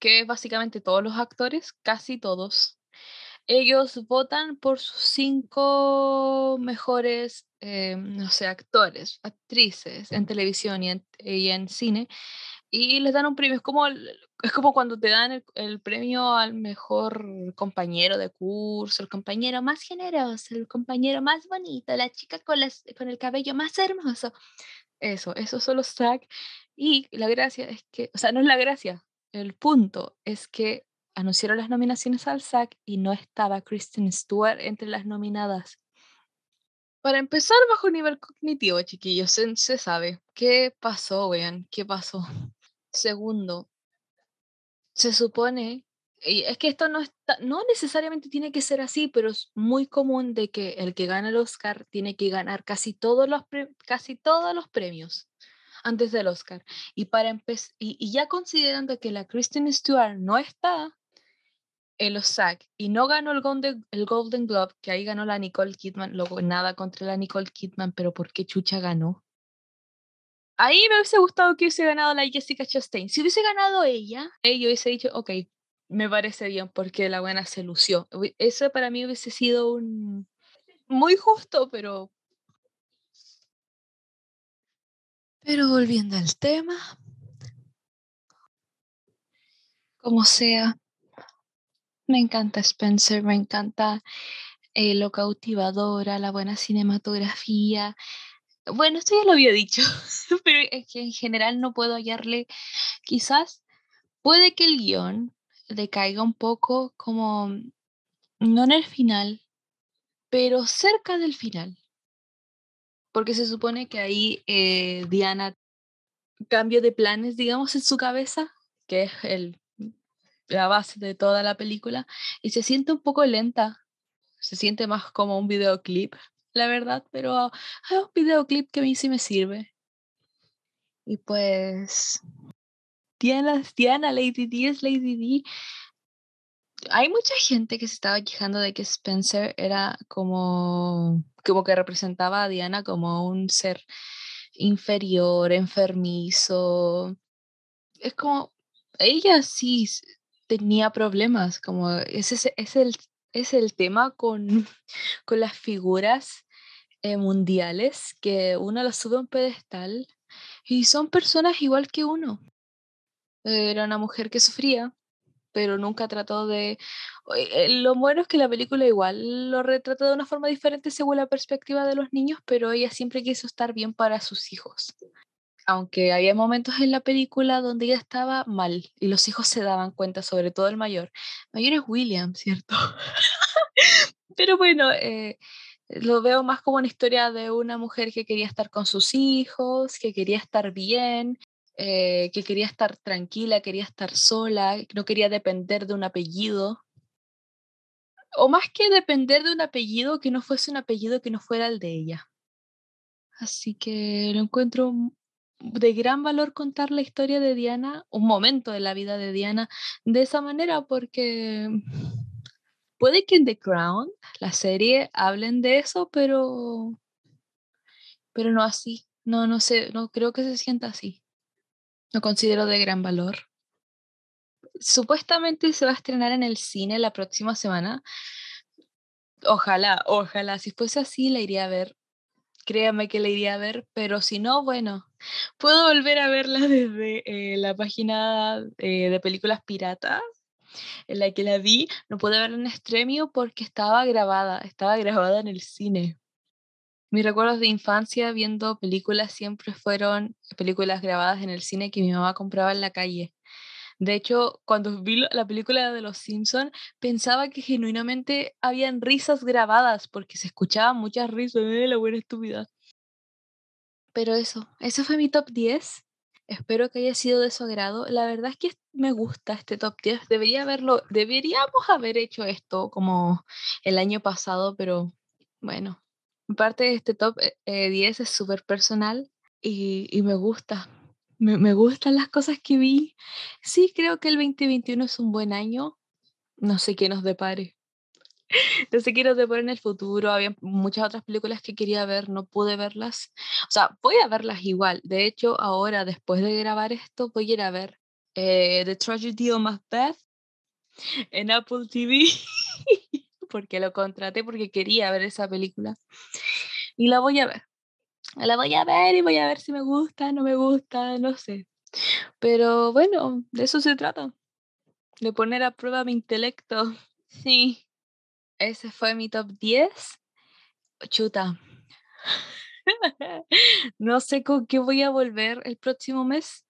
Speaker 1: que es básicamente todos los actores, casi todos. Ellos votan por sus cinco mejores, eh, no sé, actores, actrices en televisión y en cine y les dan un premio. Es como, es como cuando te dan el, premio al mejor compañero de curso, el compañero más generoso, el compañero más bonito, la chica con, las, con el cabello más hermoso. Eso, eso solo SAG. Y la gracia es que, o sea, no es la gracia, el punto es que anunciaron las nominaciones al SAG y no estaba Kristen Stewart entre las nominadas. Para empezar, bajo nivel cognitivo, chiquillos, se, se sabe. ¿Qué pasó, weón? ¿Qué pasó? Segundo, se supone, y es que esto no, está, no necesariamente tiene que ser así, pero es muy común de que el que gana el Oscar tiene que ganar casi todos los, casi todos los premios antes del Oscar. Y, para y, y, ya considerando que la Kristen Stewart no está en los SAG y no ganó el Golden, el Golden Globe, que ahí ganó la Nicole Kidman, luego nada contra la Nicole Kidman, pero ¿por qué Chucha ganó? Ahí me hubiese gustado que hubiese ganado la Jessica Chastain. Si hubiese ganado ella, yo hubiese dicho, ok, me parece bien porque la buena se lució. Eso para mí hubiese sido un muy justo, pero... Pero volviendo al tema, como sea, me encanta Spencer, me encanta eh, lo cautivadora, la buena cinematografía, bueno, esto ya lo había dicho, pero en general no puedo hallarle, quizás puede que el guion decaiga un poco como, no en el final, pero cerca del final. Porque se supone que ahí eh, Diana cambio de planes, digamos, en su cabeza, que es el, la base de toda la película, y se siente un poco lenta, se siente más como un videoclip la verdad, pero hay un videoclip que a mí sí me sirve. Y pues, Diana Diana, Lady D es Lady D. Hay mucha gente que se estaba quejando de que Spencer era como, como que representaba a Diana como un ser inferior, enfermizo. Es como, ella sí tenía problemas, como ese es el es el tema con, con las figuras eh, mundiales, que uno las sube a un pedestal y son personas igual que uno. Era una mujer que sufría, pero nunca trató de... Eh, lo bueno es que la película igual lo retrata de una forma diferente según la perspectiva de los niños, pero ella siempre quiso estar bien para sus hijos. Aunque había momentos en la película donde ella estaba mal y los hijos se daban cuenta, sobre todo el mayor. El mayor es William, ¿cierto? Pero bueno, eh, lo veo más como una historia de una mujer que quería estar con sus hijos, que quería estar bien, eh, que quería estar tranquila, quería estar sola, no quería depender de un apellido. O más que depender de un apellido, que no fuese un apellido que no fuera el de ella. Así que lo encuentro de gran valor contar la historia de Diana, un momento de la vida de Diana, de esa manera, porque puede que en The Crown, la serie, hablen de eso, pero, pero no así. No, no sé, no creo que se sienta así. Lo considero de gran valor. Supuestamente se va a estrenar en el cine la próxima semana. Ojalá, ojalá, si fuese así, la iría a ver créame que la iría a ver, pero si no, bueno, puedo volver a verla desde eh, la página eh, de películas piratas en la que la vi. No pude verla en Estremio porque estaba grabada, estaba grabada en el cine. Mis recuerdos de infancia viendo películas siempre fueron películas grabadas en el cine que mi mamá compraba en la calle. De hecho, cuando vi la película de Los Simpson, pensaba que genuinamente habían risas grabadas porque se escuchaban muchas risas de la buena estúpida. Pero eso, ese fue mi top 10. Espero que haya sido de su agrado. La verdad es que me gusta este top 10. Debería haberlo, deberíamos haber hecho esto como el año pasado, pero bueno, parte de este top 10 eh, es súper personal y, y me gusta. Me, gustan las cosas que vi. Sí, creo que el 2021 es un buen año. No sé qué nos depare. No sé qué nos depare en el futuro. Había muchas otras películas que quería ver, no pude verlas. O sea, voy a verlas igual. De hecho, ahora, después de grabar esto, voy a ir a ver eh, The Tragedy of Macbeth en Apple TV. porque lo contraté porque quería ver esa película. Y la voy a ver la voy a ver y voy a ver si me gusta, no me gusta, no sé. Pero bueno, de eso se trata, de poner a prueba mi intelecto. Sí, ese fue mi top 10. Chuta. no sé con qué voy a volver el próximo mes.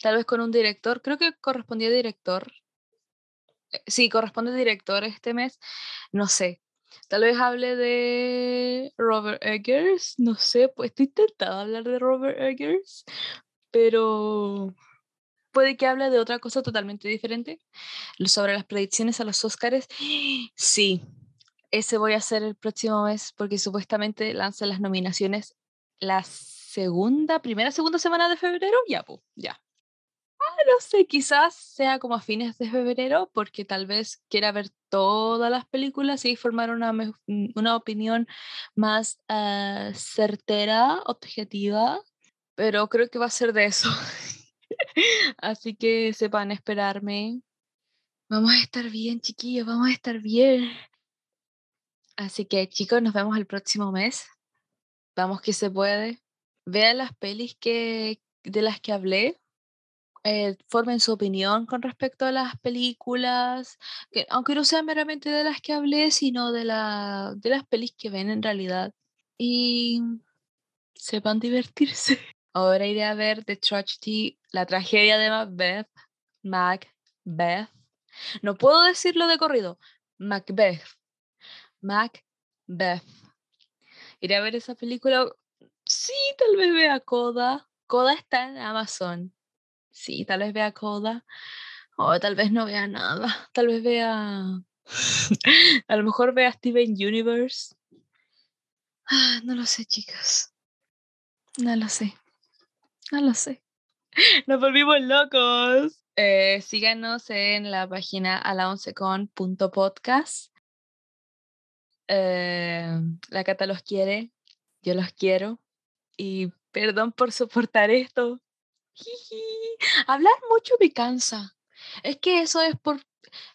Speaker 1: Tal vez con un director. Creo que correspondía director. Eh, sí, corresponde director este mes. No sé. Tal vez hable de Robert Eggers, no sé, pues estoy intentada hablar de Robert Eggers, pero puede que hable de otra cosa totalmente diferente. Sobre las predicciones a los Oscars, sí, ese voy a hacer el próximo mes porque supuestamente lanza las nominaciones la segunda, primera, segunda semana de febrero, ya, pues, ya. Ah, no sé, quizás sea como a fines de febrero, porque tal vez quiera ver todas las películas y formar una, mm, una opinión más ah, certera, objetiva, pero creo que va a ser de eso. Así que sepan esperarme. Vamos a estar bien, chiquillos, vamos a estar bien. Así que chicos, nos vemos el próximo mes. Vamos que se puede. Vean las pelis que, de las que hablé eh, formen su opinión con respecto a las películas, que, aunque no sean meramente de las que hablé, sino de, la, de las pelis que ven en realidad. Y sepan divertirse. Ahora iré a ver The Tragedy, la tragedia de Macbeth. Macbeth. No puedo decirlo de corrido. Macbeth. Macbeth. Iré a ver esa película. Sí, tal vez vea Coda. Coda está en Amazon. Sí, tal vez vea Coda. O tal vez no vea nada. Tal vez vea. a lo mejor vea Steven Universe. Ah, no lo sé, chicas. No lo sé. No lo sé. Nos volvimos locos. Eh, síganos en la página alaoncecon.podcast. Eh, la Cata los quiere. Yo los quiero. Y perdón por soportar esto. Hablar mucho me cansa. Es que eso es por.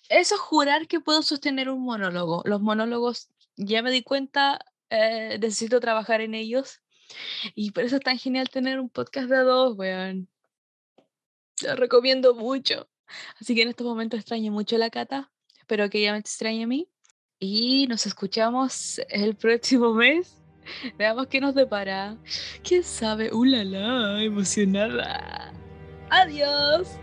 Speaker 1: Eso es jurar que puedo sostener un monólogo. Los monólogos, ya me di cuenta, eh, necesito trabajar en ellos. Y por eso es tan genial tener un podcast de dos, weón. Lo recomiendo mucho. Así que en estos momentos extraño mucho la cata. Espero que ella me extrañe a mí. Y nos escuchamos el próximo mes Veamos qué nos depara. ¿Quién sabe? ¡Uh, la, la! Emocionada. Adiós.